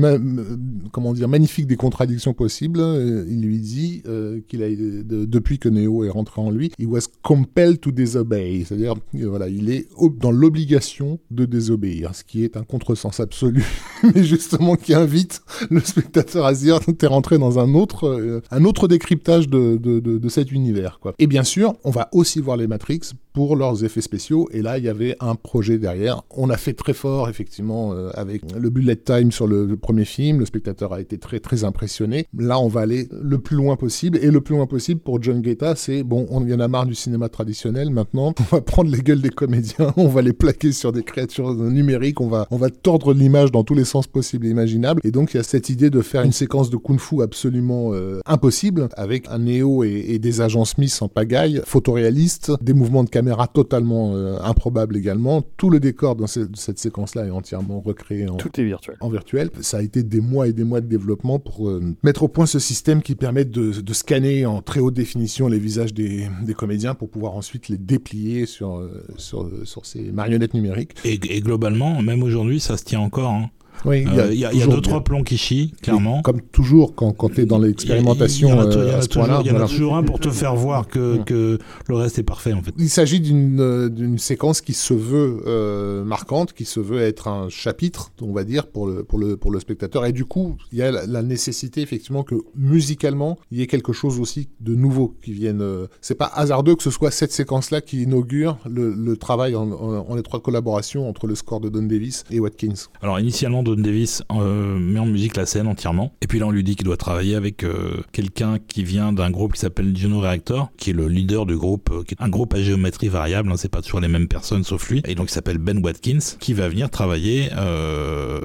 comment dire magnifique des contradictions possibles. Euh, il lui dit euh, qu'il a de- depuis que Neo est rentré en lui, il was compelled to disobey, c'est-à-dire voilà, il est dans l'obligation de désobéir, ce qui est un contresens absolu, mais justement qui invite le spectateur à se dire t'es rentré dans un autre euh, un autre décryptage de, de, de, de cet univers quoi. Et bien sûr, on va aussi voir les Matrix pour leurs effets spéciaux. Et là, il y avait un projet derrière. On a fait très fort, effectivement, euh, avec le bullet time sur le, premier film. Le spectateur a été très, très impressionné. Là, on va aller le plus loin possible. Et le plus loin possible pour John Guetta, c'est bon, on y en a marre du cinéma traditionnel. Maintenant, on va prendre les gueules des comédiens, on va les plaquer sur des créatures numériques, on va, on va tordre l'image dans tous les sens possibles et imaginables. Et donc, il y a cette idée de faire une séquence de kung-fu absolument euh, impossible avec un Neo et, et des agents Smith en pagaille, photoréalistes, des mouvements de caméra totalement euh, improbables également. Tout le décor dans ce- cette séquence-là est entièrement recréé en, Tout est virtuel. en virtuel. Ça a été des mois et des mois de développement pour euh, mettre au point ce système qui permet de, de scanner en très haute définition les visages des, des comédiens pour pouvoir ensuite les déplier sur, euh, sur, sur ces marionnettes numériques. Et, et globalement, même aujourd'hui, ça se tient encore. hein. Oui, il y a, y a, deux, trois plans qui chient, clairement. comme toujours, quand, quand tu es dans l'expérimentation, il y, en a, toujours, un pour te faire voir que, que le reste est parfait, en fait. Il s'agit d'une séquence qui se veut euh, marquante, qui se veut être un chapitre, on va dire, pour le, pour le, pour le spectateur. Et du coup, il y a la, nécessité, effectivement, que musicalement, il y ait quelque chose aussi de nouveau qui vienne. Euh, c'est pas hasardeux que ce soit cette séquence-là qui inaugure le, le travail en, en, étroite collaboration entre le score de Don Davis et Watkins. Alors, initialement, Don Davis euh, met en musique la scène entièrement. Et puis là, on lui dit qu'il doit travailler avec euh, quelqu'un qui vient d'un groupe qui s'appelle Juno Reactor, qui est le leader du groupe, qui est un groupe à géométrie variable. Hein, c'est pas toujours les mêmes personnes sauf lui. Et donc, il s'appelle Ben Watkins, qui va venir travailler.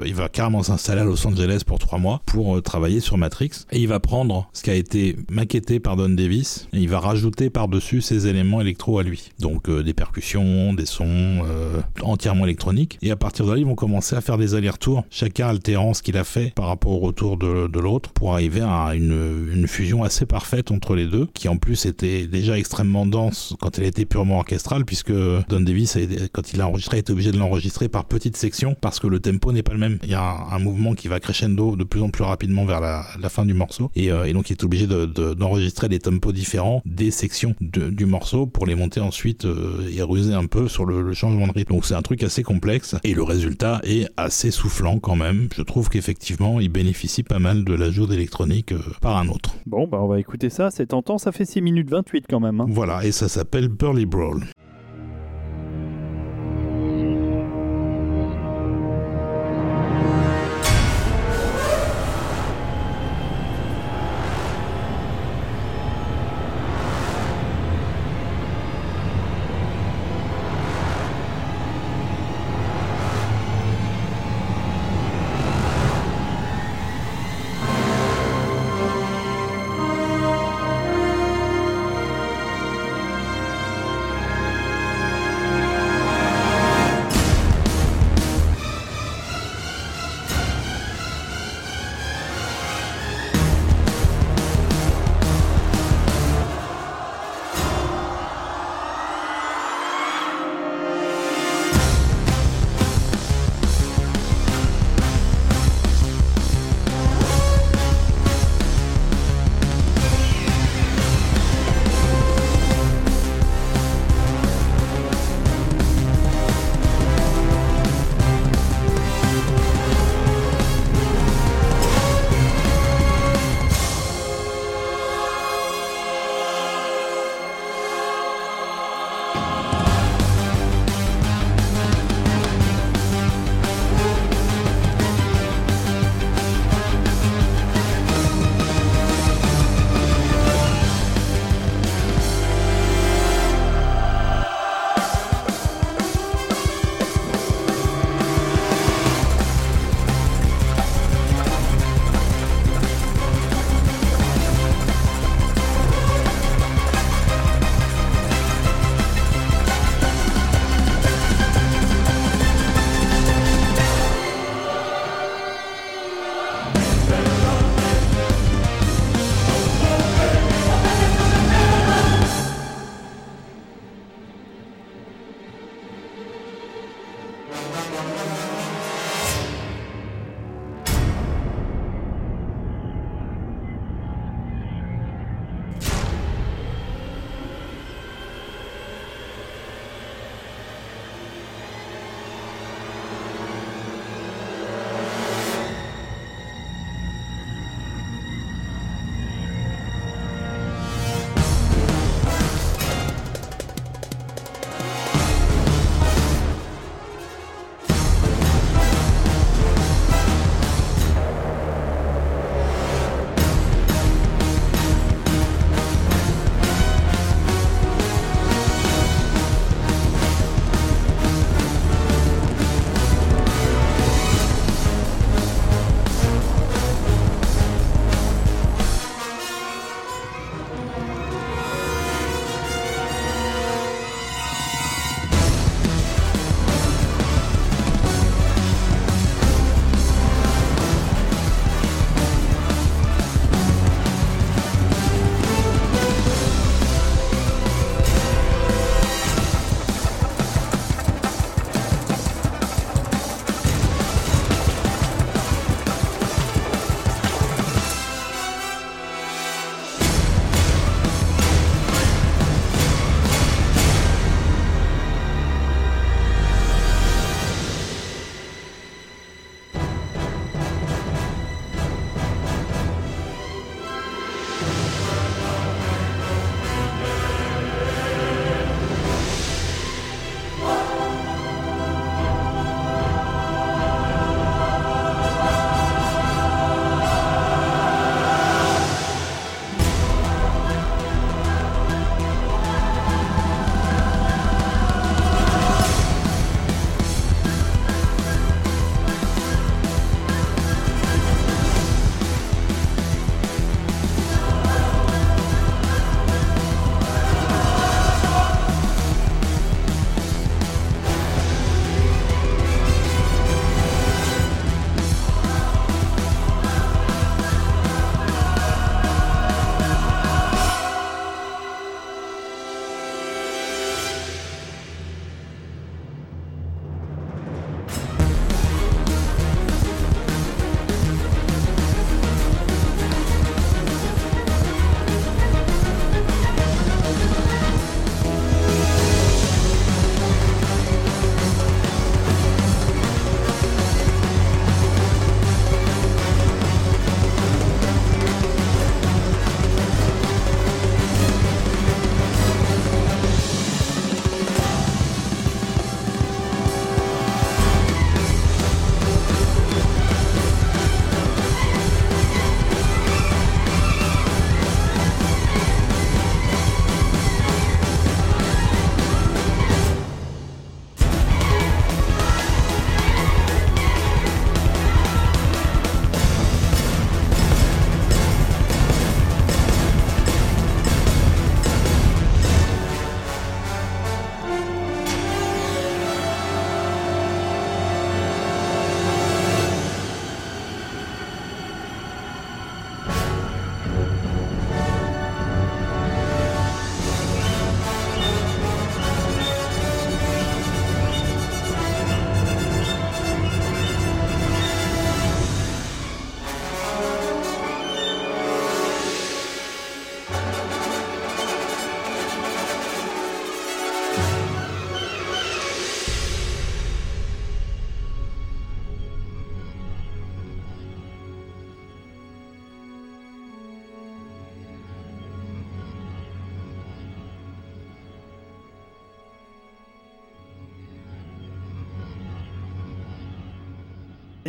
il va carrément s'installer à Los Angeles pour trois mois pour travailler sur Matrix. Et il va prendre ce qui a été maquetté par Don Davis et il va rajouter par-dessus ses éléments électro à lui. Donc euh, des percussions, des sons euh, entièrement électroniques. Et à partir de là, ils vont commencer à faire des allers-retours, chacun altérant ce qu'il a fait par rapport au retour de, de l'autre pour arriver à une, une, fusion assez parfaite entre les deux, qui en plus était déjà extrêmement dense quand elle était purement orchestrale, puisque Don Davis, quand il a enregistré, était obligé de l'enregistrer par petites sections parce que le tempo n'est pas le même. Il y a un, mouvement qui va crescendo de plus en plus rapidement vers la, la fin du morceau. Et, euh, et, donc il est obligé d'enregistrer de, des tempos différents des sections du morceau pour les monter ensuite euh, et ruser un peu sur le, changement de rythme. Donc c'est un truc assez complexe et le résultat est assez soufflant quand même. Je trouve qu'effectivement il bénéficie pas mal de l'ajout d'électronique euh, par un autre. Bon bah on va écouter ça, c'est tentant, ça fait 6 minutes 28 quand même. Hein. Voilà et ça s'appelle Burly Brawl.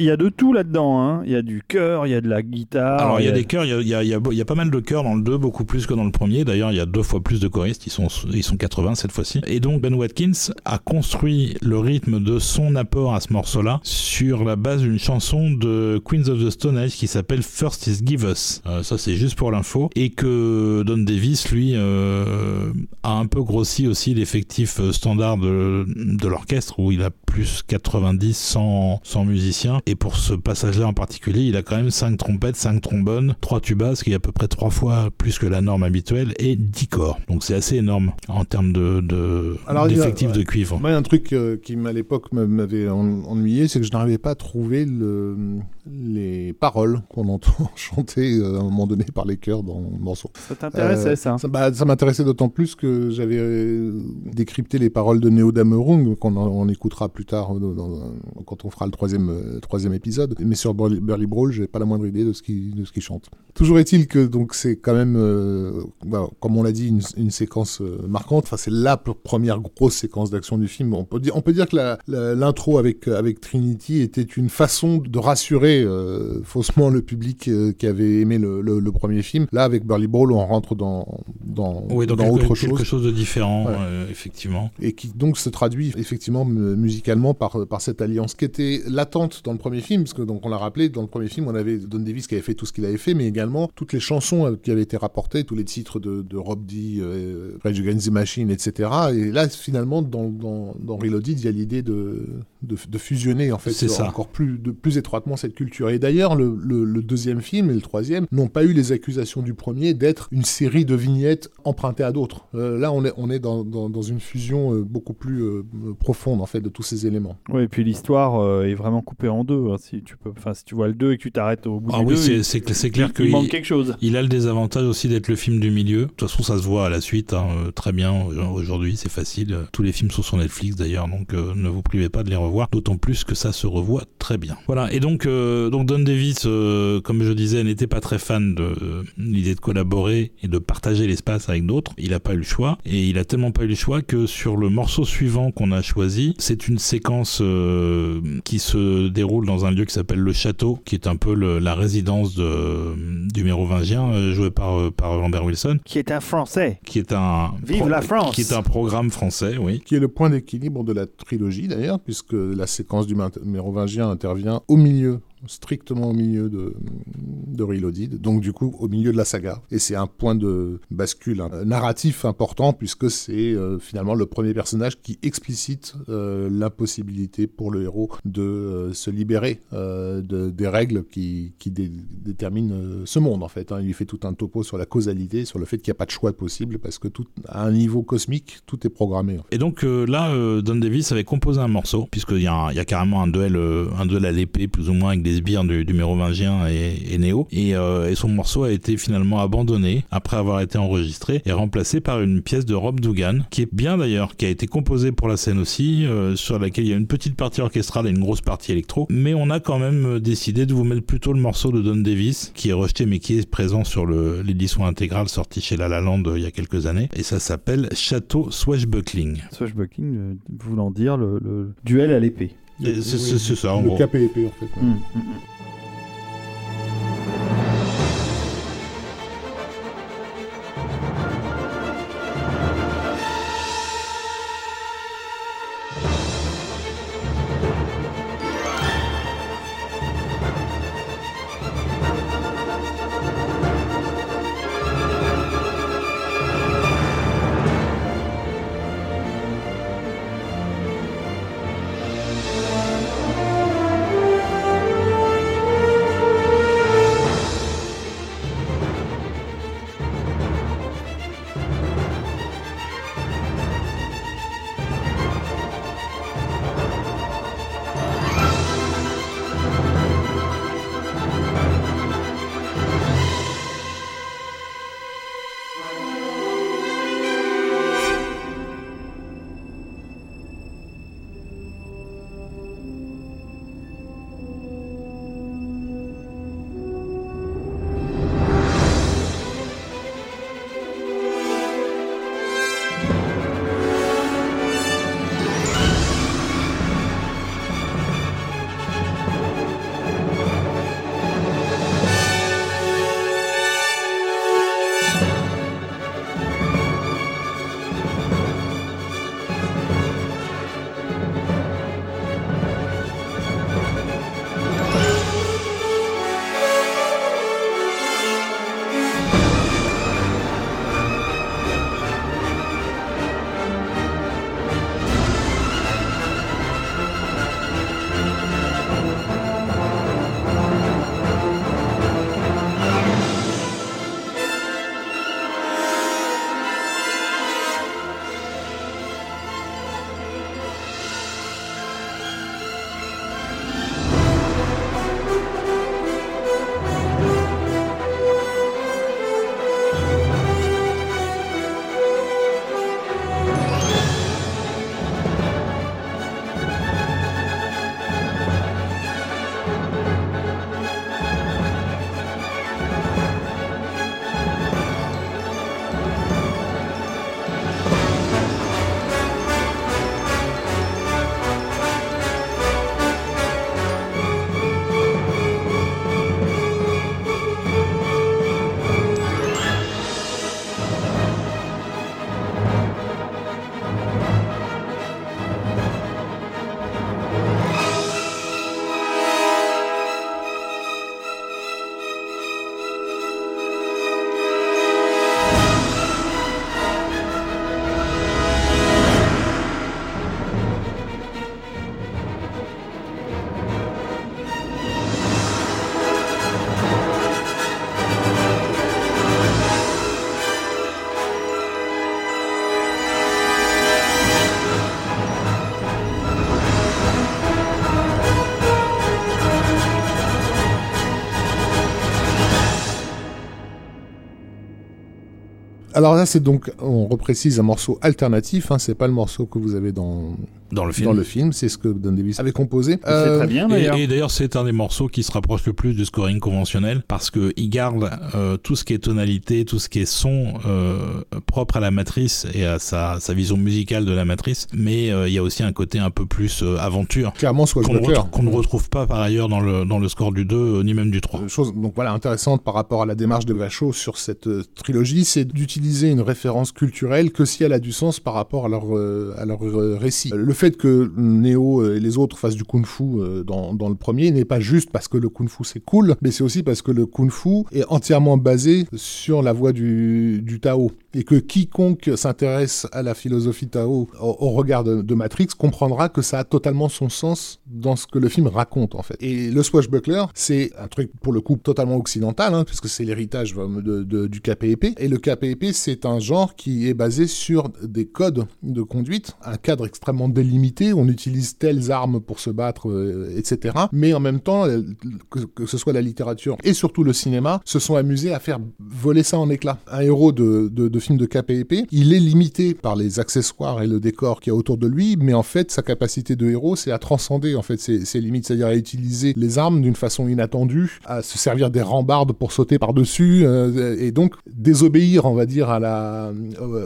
Y a de tout là-dedans. Hein. Il y a du chœur, il y a de la guitare. Alors il y a des chœurs, il y a, il y a- il y a- il y a pas mal de chœurs dans le 2, beaucoup plus que dans le premier. D'ailleurs, il y a deux fois plus de choristes, ils sont, ils sont 80 cette fois-ci. Et donc Ben Watkins a construit le rythme de son apport à ce morceau-là sur la base d'une chanson de Queens of the Stone Age qui s'appelle First is Give Us. Euh, ça c'est juste pour l'info. Et que Don Davis, lui, euh, a un peu grossi aussi l'effectif euh, standard de, de l'orchestre où il a plus 90, 100, 100 musiciens. Et pour ce passage-là en particulier, il a quand même 5 trompettes, 5 trombones, 3 tubas, ce qui est à peu près 3 fois plus que la norme habituelle, et 10 corps. Donc c'est assez énorme en termes de, de, Alors, il y a- d'effectifs de cuivre. Moi, un truc euh, qui à l'époque m'avait en- ennuyé, c'est que je n'arrivais pas à trouver le, les paroles qu'on entend chanter euh, à un moment donné par les chœurs dans le morceau. Ça t'intéressait, Euh, ça Ça, bah, ça m'intéressait d'autant plus que j'avais décrypté les paroles de Neo Damerung, qu'on en- on écoutera plus tard dans- dans- quand on fera le troisième, euh, troisième épisode. Mais sur Burly, Burly Brawl, j'ai pas la moindre idée de ce qu'il qu'il chante. Toujours est-il que donc c'est quand même, euh, bah, comme on l'a dit, une, une séquence euh, marquante. Enfin, c'est la première grosse séquence d'action du film. On peut dire, on peut dire que l'intro avec avec Trinity était une façon de rassurer euh, faussement le public qui avait aimé le, le- le premier film. Là, avec Burly Brawl, on rentre dans dans, Oui, dans quelque, autre quelque chose chose de différent, Ouais. effectivement. et qui donc se traduit effectivement mu- musicalement par, par cette alliance qui était latente dans le premier film, parce que donc on l'a rappelé, dans le premier film on avait Don Davis qui avait fait tout ce qu'il avait fait, mais également toutes les chansons euh, qui avaient été rapportées, tous les titres de, de Rob D, euh, Rage Against the Machine, etc. Et là finalement dans, dans, dans Reloaded il y a l'idée de, de, de fusionner en fait ça. encore plus, de, plus étroitement cette culture. Et d'ailleurs le, le- le deuxième film et le troisième n'ont pas eu les accusations du premier d'être une série de vignettes empruntées à d'autres. Euh, là on est, on est dans, dans, dans une fusion euh, beaucoup plus euh, profonde en fait de tous ces éléments. Oui, et puis l'histoire est vraiment coupée en deux. hein, si, tu peux... enfin, si tu vois le 2 et que tu t'arrêtes au bout Ah du oui, 2, c'est- clair il qu'il manque quelque chose. Il a le désavantage aussi d'être le film du milieu. De toute façon, ça se voit à la suite, hein, très bien. Aujourd'hui, c'est facile. Tous les films sont sur Netflix d'ailleurs, donc euh, ne vous privez pas de les revoir. D'autant plus que ça se revoit très bien. Voilà. Et donc, euh, donc Don Davis, euh, comme je disais, n'était pas très fan de euh, l'idée de collaborer et de partager l'espace avec d'autres. Il n'a pas eu le choix, et il a tellement pas eu le choix que sur le morceau suivant qu'on a choisi, c'est une séquence euh, qui se déroule dans un lieu qui s'appelle le Château, qui est un peu le- la résidence de, du mérovingien, euh, joué par, euh, par Lambert Wilson, Qui est un Français. qui est un Vive la France qui est un programme français, oui. Qui est le point d'équilibre de la trilogie d'ailleurs, puisque la séquence du Mé- mérovingien intervient au milieu strictement au milieu de, de Reloaded, donc du coup au milieu de la saga. Et c'est un point de bascule un narratif important puisque c'est euh, finalement le premier personnage qui explicite euh, l'impossibilité pour le héros de euh, se libérer euh, de- des règles qui, qui dé- déterminent euh, ce monde en fait. hein. Il lui fait tout un topo sur la causalité, sur le fait qu'il n'y a pas de choix possible parce que tout, à un niveau cosmique, tout est programmé. Et donc euh, là, euh, Don Davis avait composé un morceau, puisqu'il y, y a carrément un duel, euh, un duel à l'épée, plus ou moins, avec des du, mérovingien et, Néo. Et, euh, et son morceau a été finalement abandonné après avoir été enregistré et remplacé par une pièce de Rob Dugan, qui est bien d'ailleurs, qui a été composée pour la scène aussi, euh, sur laquelle il y a une petite partie orchestrale et une grosse partie électro. Mais on a quand même euh, décidé de vous mettre plutôt le morceau de Don Davis, qui est rejeté mais qui est présent sur l'édition intégrale sortie chez La La Land il y a quelques années. Et ça s'appelle Château Swashbuckling. Swashbuckling, voulant dire le duel à l'épée. C'est ça, en Le gros. KPEP en fait. Mm, mm, mm. Alors là, c'est donc, on reprécise un morceau alternatif, hein, c'est pas le morceau que vous avez dans, dans le film. Dans le film, c'est ce que Don Davis avait composé. C'est très euh, bien d'ailleurs. Et, d'ailleurs, c'est un des morceaux qui se rapproche le plus du scoring conventionnel parce que il garde euh, tout ce qui est tonalité, tout ce qui est son euh, propre à la matrice et à sa, sa vision musicale de la matrice, mais il y a aussi un côté un peu plus aventure. Clairement, soit qu'on ne retrouve pas par ailleurs dans le, dans le score du 2 ni même du 3. Chose donc voilà intéressante par rapport à la démarche de Vacho sur cette trilogie, c'est d'utiliser une référence culturelle que si elle a du sens par rapport à leur, à leur récit. Le fait fait que Neo et les autres fassent du kung-fu euh, dans, dans, le premier n'est pas juste parce que le kung-fu c'est cool, mais c'est aussi parce que le kung-fu est entièrement basé sur la voie du, du Tao. Et que quiconque s'intéresse à la philosophie Tao au, regard de, Matrix comprendra que ça a totalement son sens dans ce que le film raconte en fait. Et le swashbuckler, c'est un truc pour le coup totalement occidental, hein, puisque c'est l'héritage de, de, du KPEP. Et le KPEP, c'est un genre qui est basé sur des codes de conduite, un cadre extrêmement délimité on utilise telles armes pour se battre, euh, etc. Mais en même temps, euh, que, ce soit la littérature et surtout le cinéma, se sont amusés à faire voler ça en éclats. Un héros de, de, film de KPP, il est limité par les accessoires et le décor qu'il y a autour de lui, mais en fait, sa capacité de héros, c'est à transcender en fait ses, limites, c'est-à-dire à utiliser les armes d'une façon inattendue, à se servir des rambardes pour sauter par-dessus, euh, et donc désobéir, on va dire, à la,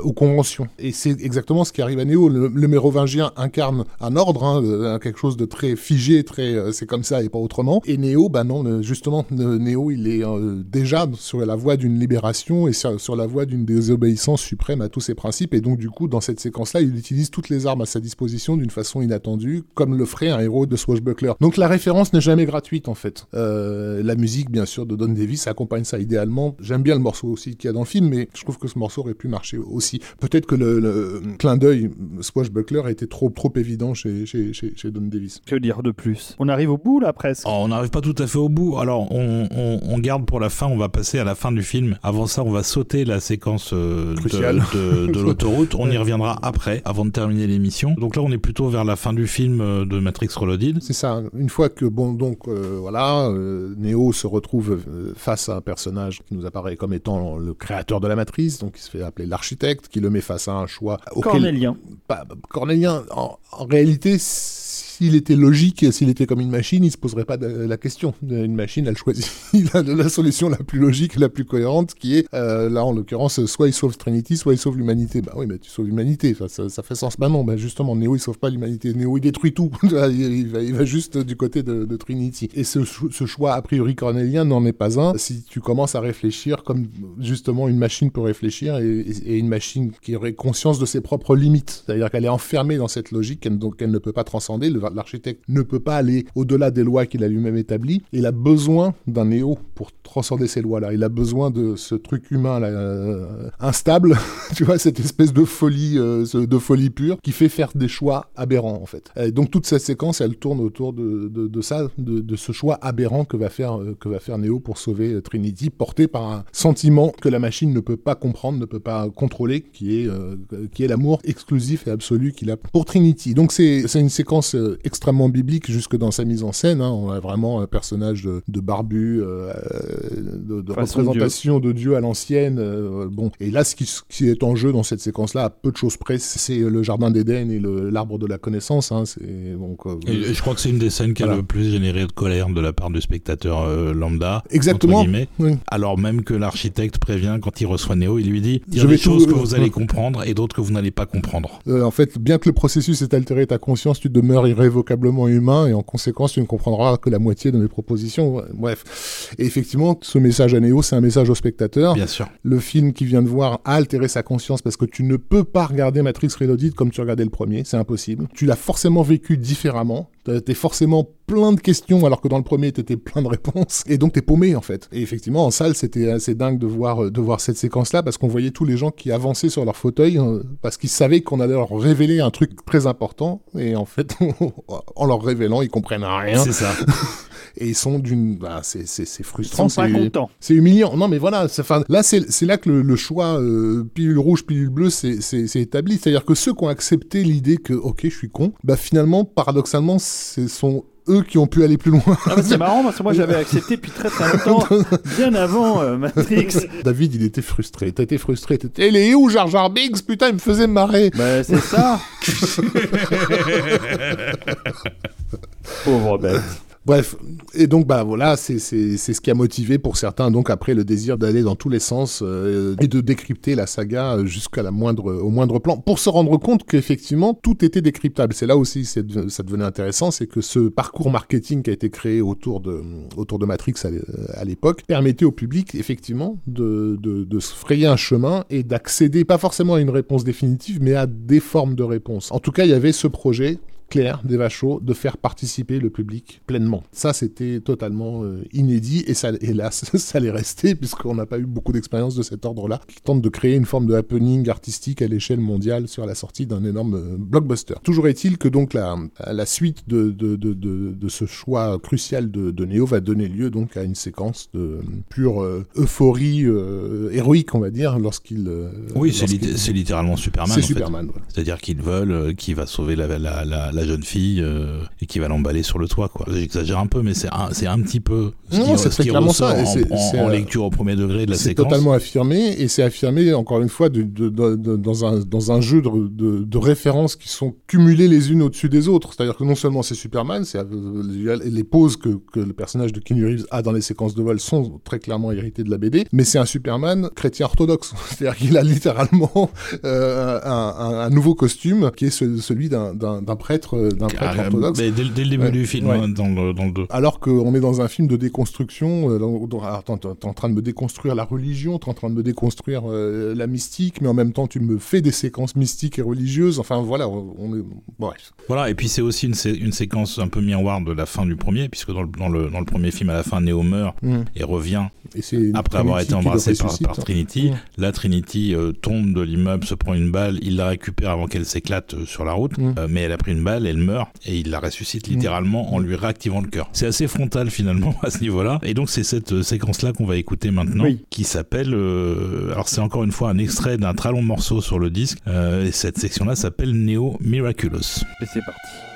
aux conventions. Et c'est exactement ce qui arrive à Néo. Le, mérovingien incarne un ordre, hein, quelque chose de très figé, très euh, c'est comme ça et pas autrement. Et Néo, bah non, justement, Néo, il est euh, déjà sur la voie d'une libération et sur, la voie d'une désobéissance suprême à tous ses principes. Et donc, du coup, dans cette séquence-là, il utilise toutes les armes à sa disposition d'une façon inattendue, comme le ferait un héros de Swashbuckler. Donc, la référence n'est jamais gratuite, en fait. Euh, la musique, bien sûr, de Don Davis accompagne ça idéalement. J'aime bien le morceau aussi qu'il y a dans le film, mais je trouve que ce morceau aurait pu marcher aussi. Peut-être que le, le clin d'œil Swashbuckler a été trop, trop évident chez, chez, chez, Don Davis. Que dire de plus? On arrive au bout là presque oh, On n'arrive pas tout à fait au bout. Alors on, on, garde pour la fin, on va passer à la fin du film. Avant ça, on va sauter la séquence euh, de, de, l'autoroute. On y reviendra après, avant de terminer l'émission. Donc là, on est plutôt vers la fin du film euh, de Matrix Reloaded. C'est ça. Une fois que, bon, donc euh, voilà, Neo se retrouve face à un personnage qui nous apparaît comme étant le créateur de la matrice, donc il se fait appeler l'architecte, qui le met face à un choix. Cornélien. Cornélien, en réalité, s'il était logique, s'il était comme une machine, il se poserait pas la question. Une machine, elle choisit la, solution la plus logique, la plus cohérente, qui est, euh, là en l'occurrence, soit il sauve Trinity, soit il sauve l'humanité. Bah oui, mais tu sauves l'humanité, ça, fait sens. Bah non, bah justement, Neo il sauve pas l'humanité. Neo il détruit tout. il, va, juste du côté de, Trinity. Et ce, choix a priori cornélien n'en est pas un. Si tu commences à réfléchir comme justement une machine peut réfléchir et, une machine qui aurait conscience de ses propres limites, c'est-à-dire qu'elle est enfermée dans cette logique, donc elle ne peut pas transcender. L'architecte ne peut pas aller au-delà des lois qu'il a lui-même établies. Il a besoin d'un néo pour transcender ces lois-là. Il a besoin de ce truc humain là, euh, instable, tu vois, cette espèce de folie, euh, de folie pure, qui fait faire des choix aberrants en fait. Et donc toute cette séquence, elle tourne autour de, ça, de, ce choix aberrant que va faire euh, que va faire Neo pour sauver Trinity, porté par un sentiment que la machine ne peut pas comprendre, ne peut pas contrôler, qui est qui est l'amour exclusif et absolu qu'il a pour Trinity. Donc c'est une séquence extrêmement biblique jusque dans sa mise en scène. Hein. On a vraiment un personnage de, barbu, euh, de, représentation de Dieu à l'ancienne. Euh, bon, et là, ce qui, est en jeu dans cette séquence-là, à peu de choses près, c'est le jardin d'Éden et l'arbre de la connaissance. Hein. Donc, euh, et, je crois que c'est une des scènes qui a le plus généré de colère de la part du spectateur lambda. Exactement. Alors même que l'architecte prévient quand il reçoit Néo, il lui dit il y a des choses que vous allez comprendre et d'autres que vous n'allez pas comprendre. en fait, bien que le processus ait altéré ta conscience, tu demeures irrévocable vocablement humain et en conséquence tu ne comprendras que la moitié de mes propositions. Bref. Et effectivement, ce message à Néo, c'est un message au spectateur. Bien sûr. Le film qui vient de voir a altéré sa conscience parce que tu ne peux pas regarder Matrix Reloaded comme tu regardais le premier, c'est impossible. Tu l'as forcément vécu différemment. T'es forcément plein de questions alors que dans le premier t'étais plein de réponses et donc t'es paumé en fait. Et effectivement en salle c'était assez dingue de voir de voir cette séquence là parce qu'on voyait tous les gens qui avançaient sur leur fauteuil euh, parce qu'ils savaient qu'on allait leur révéler un truc très important et en fait en leur révélant ils comprennent rien. C'est ça. et ils sont d'une, bah, c'est c'est Ils frustrant, sont pas c'est contents. c'est humiliant. Non, mais voilà, là, c'est là que le, le choix euh, pilule rouge, pilule bleue, c'est établi. C'est-à-dire que ceux qui ont accepté l'idée que, ok, je suis con, bah finalement, paradoxalement, ce sont eux qui ont pu aller plus loin. Ah bah, c'est marrant parce que moi j'avais accepté depuis très très longtemps, bien avant euh, Matrix. David, il était frustré. T'as été frustré. T'étais, il est où Jar Jar Binks Putain, il me faisait marrer. Bah c'est ça. Pauvre bête. Bref, et donc bah voilà, c'est ce qui a motivé pour certains donc après le désir d'aller dans tous les sens euh, et de décrypter la saga euh, jusqu'à la moindre au moindre plan pour se rendre compte qu'effectivement tout était décryptable. C'est là aussi ça devenait intéressant, c'est que ce parcours marketing qui a été créé autour de autour de Matrix à l'é- à l'époque permettait au public effectivement de, de de se frayer un chemin et d'accéder pas forcément à une réponse définitive mais à des formes de réponses. En tout cas, il y avait ce projet clair des Vachos de faire participer le public pleinement. Ça, c'était totalement euh, inédit et ça, hélas, ça allait rester puisqu'on n'a pas eu beaucoup d'expérience de cet ordre-là qui tente de créer une forme de happening artistique à l'échelle mondiale sur la sortie d'un énorme euh, blockbuster. Toujours est-il que donc la, la suite de, de, de, de, ce choix crucial de, de Neo va donner lieu donc à une séquence de euh, pure euh, euphorie héroïque, on va dire, lorsqu'il... Oui, c'est littéralement Superman. C'est. Superman. C'est-à-dire qu'ils veulent, euh, qui va sauver la, la, la, la jeune fille euh, et qui va l'emballer sur le toit. quoi. J'exagère un peu, mais c'est un, c'est un petit peu ce Non, qui, c'est ce très qui clairement ressort ça, en, c'est- en- c'est, en euh, lecture au premier degré de la C'est séquence. totalement affirmé, et c'est affirmé encore une fois de, de- de- de- dans, un, dans un jeu de, références qui sont cumulées les unes au-dessus des autres. C'est-à-dire que non seulement c'est Superman, c'est euh, les poses que, que le personnage de Keanu Reeves a dans les séquences de vol sont très clairement héritées de la BD, mais c'est un Superman chrétien orthodoxe. C'est-à-dire qu'il a littéralement euh, un, un- un nouveau costume qui est ce- celui d'un d'un- d'un prêtre, d'un prêtre Ah, orthodoxe. mais dès, dès le début Ouais, du film, ouais. hein, dans, le, dans le 2. Alors qu'on est dans un film de déconstruction, euh, t'es en train de me déconstruire la religion, t'es en train de me déconstruire euh, la mystique, mais en même temps tu me fais des séquences mystiques et religieuses. Enfin voilà, on, est bref. Voilà, et puis c'est aussi une, sé- une séquence un peu miroir de la fin du premier, puisque dans le, dans le, dans le premier film, à la fin, Neo meurt et revient Et une après avoir Trinity été embrassé par, Trinity. Mm. La Trinity euh, tombe de l'immeuble, se prend une balle, il la récupère avant qu'elle s'éclate euh, sur la route, Mm. Euh, mais elle a pris une balle, elle meurt, et il la ressuscite littéralement en lui réactivant le cœur. C'est assez frontal finalement à ce niveau-là, et donc c'est cette euh, séquence-là qu'on va écouter maintenant, Oui. qui s'appelle, euh, alors c'est encore une fois un extrait d'un très long morceau sur le disque, euh, et cette section-là s'appelle Neo Miraculous. Et c'est parti.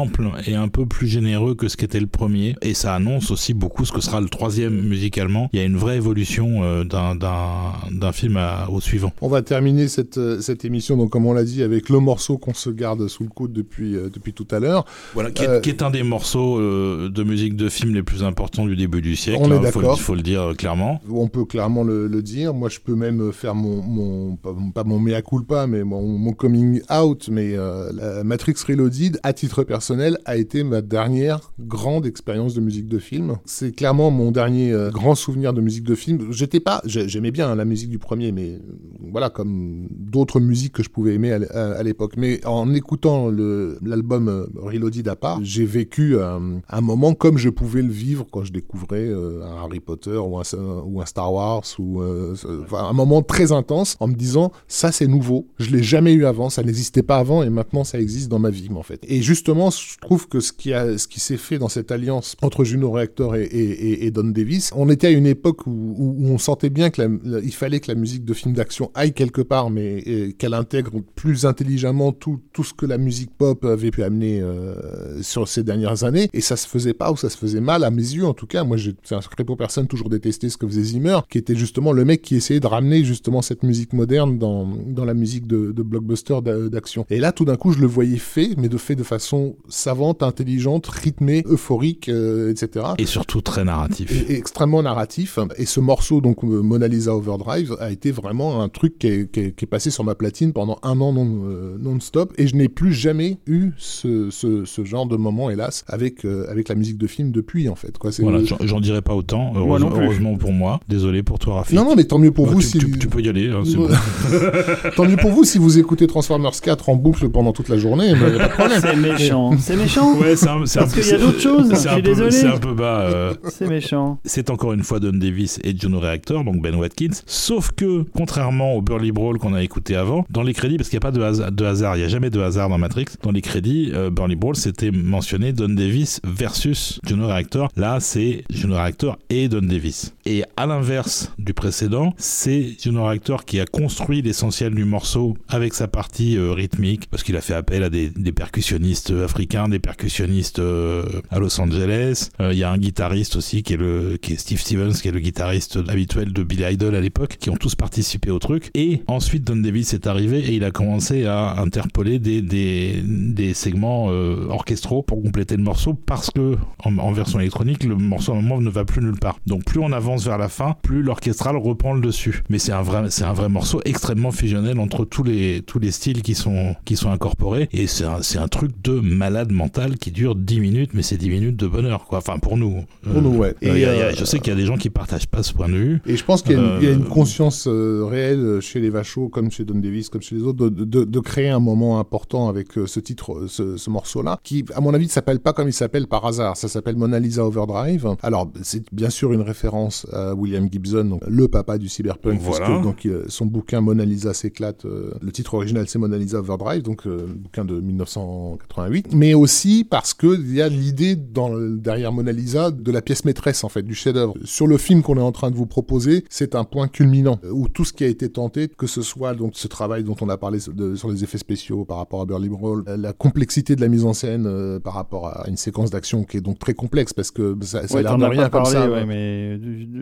Ample et un peu plus généreux que ce qu'était le premier. Et ça annonce aussi beaucoup ce que sera le troisième musicalement. Il y a une vraie évolution euh, d'un- film à- au suivant. On va terminer cette, euh, cette émission, donc comme on l'a dit, avec le morceau qu'on se garde sous le coude depuis, euh, depuis tout à l'heure. Voilà, qui est, qui est un des morceaux de musique de film les plus importants du début du siècle. On est hein, faut, faut le dire clairement. On peut clairement le, le dire. Moi, je peux même faire mon, mon pas, pas mon mea culpa, mais mon, mon coming out. Mais la Matrix Reloaded, à titre personnel, a été ma dernière grande expérience de musique de film. C'est clairement mon dernier euh, grand souvenir de musique de film. J'étais pas, j'ai- j'aimais bien hein, la musique du premier, mais euh, voilà, comme d'autres musiques que je pouvais aimer à, l'époque. Mais en écoutant l'album euh, Reloaded à part, j'ai vécu un, moment comme je pouvais le vivre quand je découvrais un Harry Potter ou un, Star Wars ou un moment très intense en me disant ça c'est nouveau, je l'ai jamais eu avant, ça n'existait pas avant et maintenant ça existe dans ma vie en fait. Et justement, je trouve que ce qui a, ce qui s'est fait dans cette alliance entre Juno Reactor et, et, et- Don Davis, on était à une époque où, où- où on sentait bien que la- la- il fallait que la musique de film d'action aille quelque part, mais qu'elle intègre plus intelligemment tout, tout ce que la musique pop avait pu amener euh, sur ces dernières années. Et ça se faisait pas ou ça se faisait mal à mes yeux en tout cas. Moi, c'est un secret pour personne, toujours détesté ce que faisait Zimmer, qui était justement le mec qui essayait de ramener justement cette musique moderne dans, dans la musique de, de blockbuster d'a- d'action. Et là, tout d'un coup, je le voyais fait, mais de fait de façon savante, intelligente, rythmée, euphorique, euh, etc. Et surtout très narratif. Et- et extrêmement narratif. Et ce morceau, donc euh, Mona Lisa Overdrive, a été vraiment un truc qui est, qui est- qui est passé sur ma platine pendant un an non, euh, non-stop. Et je n'ai plus jamais eu ce, ce, ce genre de moment, hélas, avec, euh, avec la musique de film depuis, en fait. Quoi. Voilà, j'en- j'en dirais pas autant. Heureusement, pour moi. Désolé pour toi, Rafi. Non, non, mais tant mieux pour Bah, vous tu, si... tu- tu peux y aller. hein, bon. Tant mieux pour vous si vous écoutez Transformers 4 en boucle pendant toute la journée. C'est méchant. C'est méchant. Ouais, c'est un, c'est un Parce peu- qu'il y a d'autres choses. Je c'est un suis peu- désolé. C'est un peu bas. euh, C'est méchant. C'est encore une fois Don Davis et Juno Reactor, donc Ben Watkins. Sauf que, contrairement au Burly Brawl qu'on a écouté avant, dans les crédits, parce qu'il n'y a pas de, hasa- de hasard, il n'y a jamais de hasard dans Matrix, dans les crédits, euh, Burly Brawl, c'était mentionné Don Davis versus Juno Reactor. Là, c'est Juno Reactor et Don Davis. Et à l'inverse du précédent, c'est Juno Reactor qui a construit l'essentiel du morceau avec sa partie euh, rythmique, parce qu'il a fait appel à des, des percussionnistes africains, des percussionnistes euh, à Los Angeles. Euh, Il y a un guitariste aussi qui est, le, qui est Steve Stevens, qui est le guitariste habituel de Billy Idol à l'époque, qui ont tous participé au truc. Et ensuite, Don Davis est arrivé et il a commencé à interpoler des, des, des segments euh, orchestraux pour compléter le morceau parce que en, version électronique, le morceau à un moment ne va plus nulle part. Donc plus on avance vers la fin, plus l'orchestral reprend le dessus. Mais c'est un vrai, un vrai morceau extrêmement fusionnel entre tous les, tous les styles qui sont, qui sont incorporés. Et c'est un, c'est un truc de malade mental qui dure 10 minutes, mais c'est 10 minutes de bonheur, quoi. Enfin, pour nous. Pour nous, ouais. Euh, a- euh, je sais qu'il y a des gens qui partagent pas ce point de vue. Et je pense qu'il y, a une- il y a une Euh, conscience réelle chez les Vachos, comme chez Don Davis, comme chez les autres, de, de- de créer un moment important avec ce titre, ce, ce morceau-là, qui, à mon avis, ne s'appelle pas comme il s'appelle par hasard. Ça s'appelle Mona Lisa Overdrive. Alors, c'est bien sûr une référence à William Gibson, donc, le papa du cyberpunk, Voilà. puisque donc, son bouquin Mona Lisa s'éclate. euh, le titre original, c'est Mona Lisa Overdrive, donc euh, bouquin de 1988. Mais aussi parce qu'il y a l'idée derrière Mona Lisa de la pièce maîtresse, en fait, du chef-d'œuvre. Sur le film qu'on est en train de vous proposer, c'est un point culminant euh, où tout ce qui a été tenté, que ce soit donc ce travail dont on a parlé de- sur les effets spéciaux par rapport à Burly Brawl, euh, la complexité de la mise en scène euh, par rapport à une séquence d'action qui est donc très complexe parce que ça, ça Ouais, a l'air de rien comme parlé, ça. ouais, mais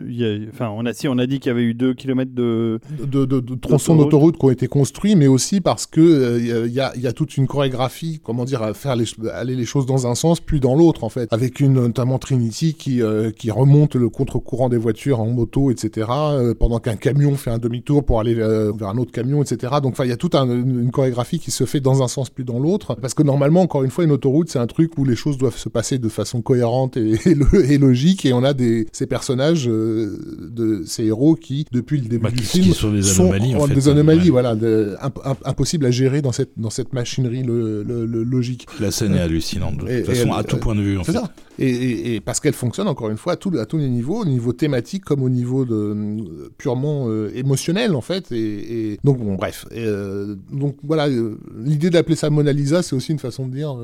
il y a- enfin, on a si on a dit qu'il y avait eu 2 km de de, de, de tronçons D'autoroute. qui ont été construits, mais aussi parce que euh, il y, a, il y a toute une chorégraphie, comment dire, à faire les, aller les choses dans un sens puis dans l'autre en fait, avec une notamment Trinity qui euh, qui remonte le contre-courant des voitures en moto, etc. euh, pendant qu'un camion fait un demi-tour pour aller euh, vers un autre camion, etc. Donc enfin il y a toute un- une, chorégraphie qui se fait dans un sens puis dans l'autre, parce que normalement encore une fois une autoroute c'est un truc où les choses doivent se passer de façon cohérente et, et lo- et logique, et on a des ces personnages euh, de ces héros qui depuis le début Bah, du film sont des sont anomalies, en en- fait. des anomalies, Ouais. voilà, de- imp- imp- impossible à gérer dans cette dans cette machinerie le, le- le- logique. La scène est hallucinante. De Et- toute façon, à tout euh, point de vue, en C'est fait. ça. Et, et- et parce qu'elle fonctionne encore une fois à, tout, à tous les niveaux, au niveau thématique comme au niveau de euh, purement euh, émotionnel en fait. Et, donc bon, bref. Euh, donc voilà, euh, l'idée d'appeler ça Mona Lisa, c'est aussi une façon de dire,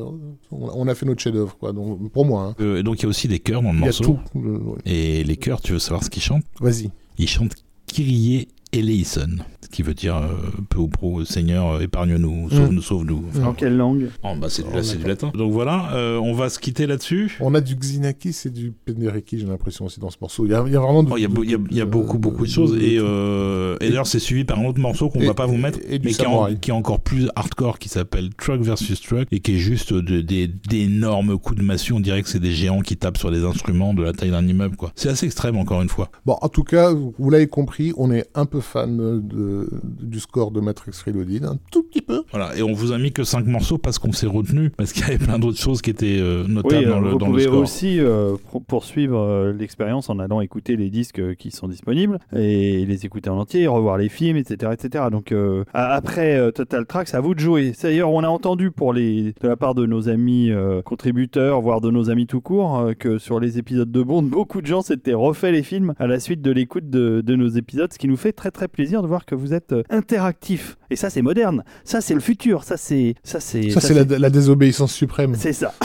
on, a fait notre chef-d'œuvre, quoi. Donc pour moi, hein. Et donc, il y a aussi des chœurs dans le il y a morceau. tout. Et les chœurs, tu veux savoir ce qu'ils chantent? Vas-y. Ils chantent Kyrie Eleison, ce qui veut dire euh, peu ou prou Seigneur, euh, épargne-nous, sauve-nous, sauve-nous. Enfin, En quelle langue oh, bah, c'est du, Oh, du latin. Donc voilà, euh, on va se quitter là-dessus. On a du Xenakis et du Penderecki, j'ai l'impression aussi dans ce morceau. Il y a, il y a vraiment. de- Oh, Il y, a y y beaucoup, beaucoup de choses. Et, euh, et d'ailleurs, c'est suivi par un autre morceau qu'on Et- va pas vous mettre, mais qui est, en- samouraï. qui est encore plus hardcore, qui s'appelle Truck versus Truck, et qui est juste de- des- d'énormes coups de massue. On dirait que c'est des géants qui tapent sur des instruments de la taille d'un immeuble. quoi. C'est assez extrême, encore une fois. Bon, en tout cas, vous l'avez compris, on est un peu fan de, du score de Matrix Reloaded, un tout petit peu. Voilà. Et on vous a mis que 5 morceaux parce qu'on s'est retenu, parce qu'il y avait plein d'autres choses qui étaient euh, notables euh, dans le, vous dans le pouvez score. aussi euh, pour- poursuivre euh, l'expérience en allant écouter les disques euh, qui sont disponibles et les écouter en entier, revoir les films, etc. etc. Donc euh, après euh, Total Track, c'est à vous de jouer. D'ailleurs, on a entendu pour les, de la part de nos amis euh, contributeurs, voire de nos amis tout court, euh, que sur les épisodes de Bond, beaucoup de gens s'étaient refait les films à la suite de l'écoute de, de nos épisodes, ce qui nous fait très très plaisir de voir que vous êtes euh, interactifs. Et ça, c'est moderne. Ça, c'est le futur. Ça, c'est ça, c'est Ça, c'est la, la désobéissance suprême. c'est ça.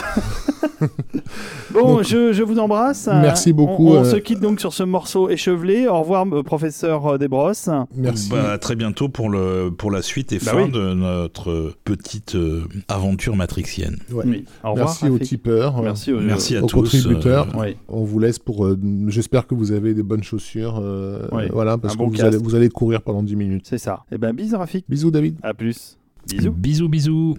bon, Donc, je, je vous embrasse. merci On- beaucoup, On, euh, se quitte donc sur ce morceau échevelé. Au revoir, euh, professeur euh, Desbrosses. Merci. Bah, à très bientôt pour, le, pour la suite et Bah fin oui. de notre petite euh, aventure matrixienne. Ouais. Oui. Au revoir. Merci aux tipeurs. Merci aux, Merci à aux tous. contributeurs. euh, Oui. On vous laisse pour. euh, J'espère que vous avez des bonnes chaussures. euh, Ouais. Voilà, parce Un que bon vous allez, vous allez courir pendant 10 minutes. C'est ça. Eh ben, bisous, Rafik. Bisous, David. À plus. Bisous. Bisous, bisous.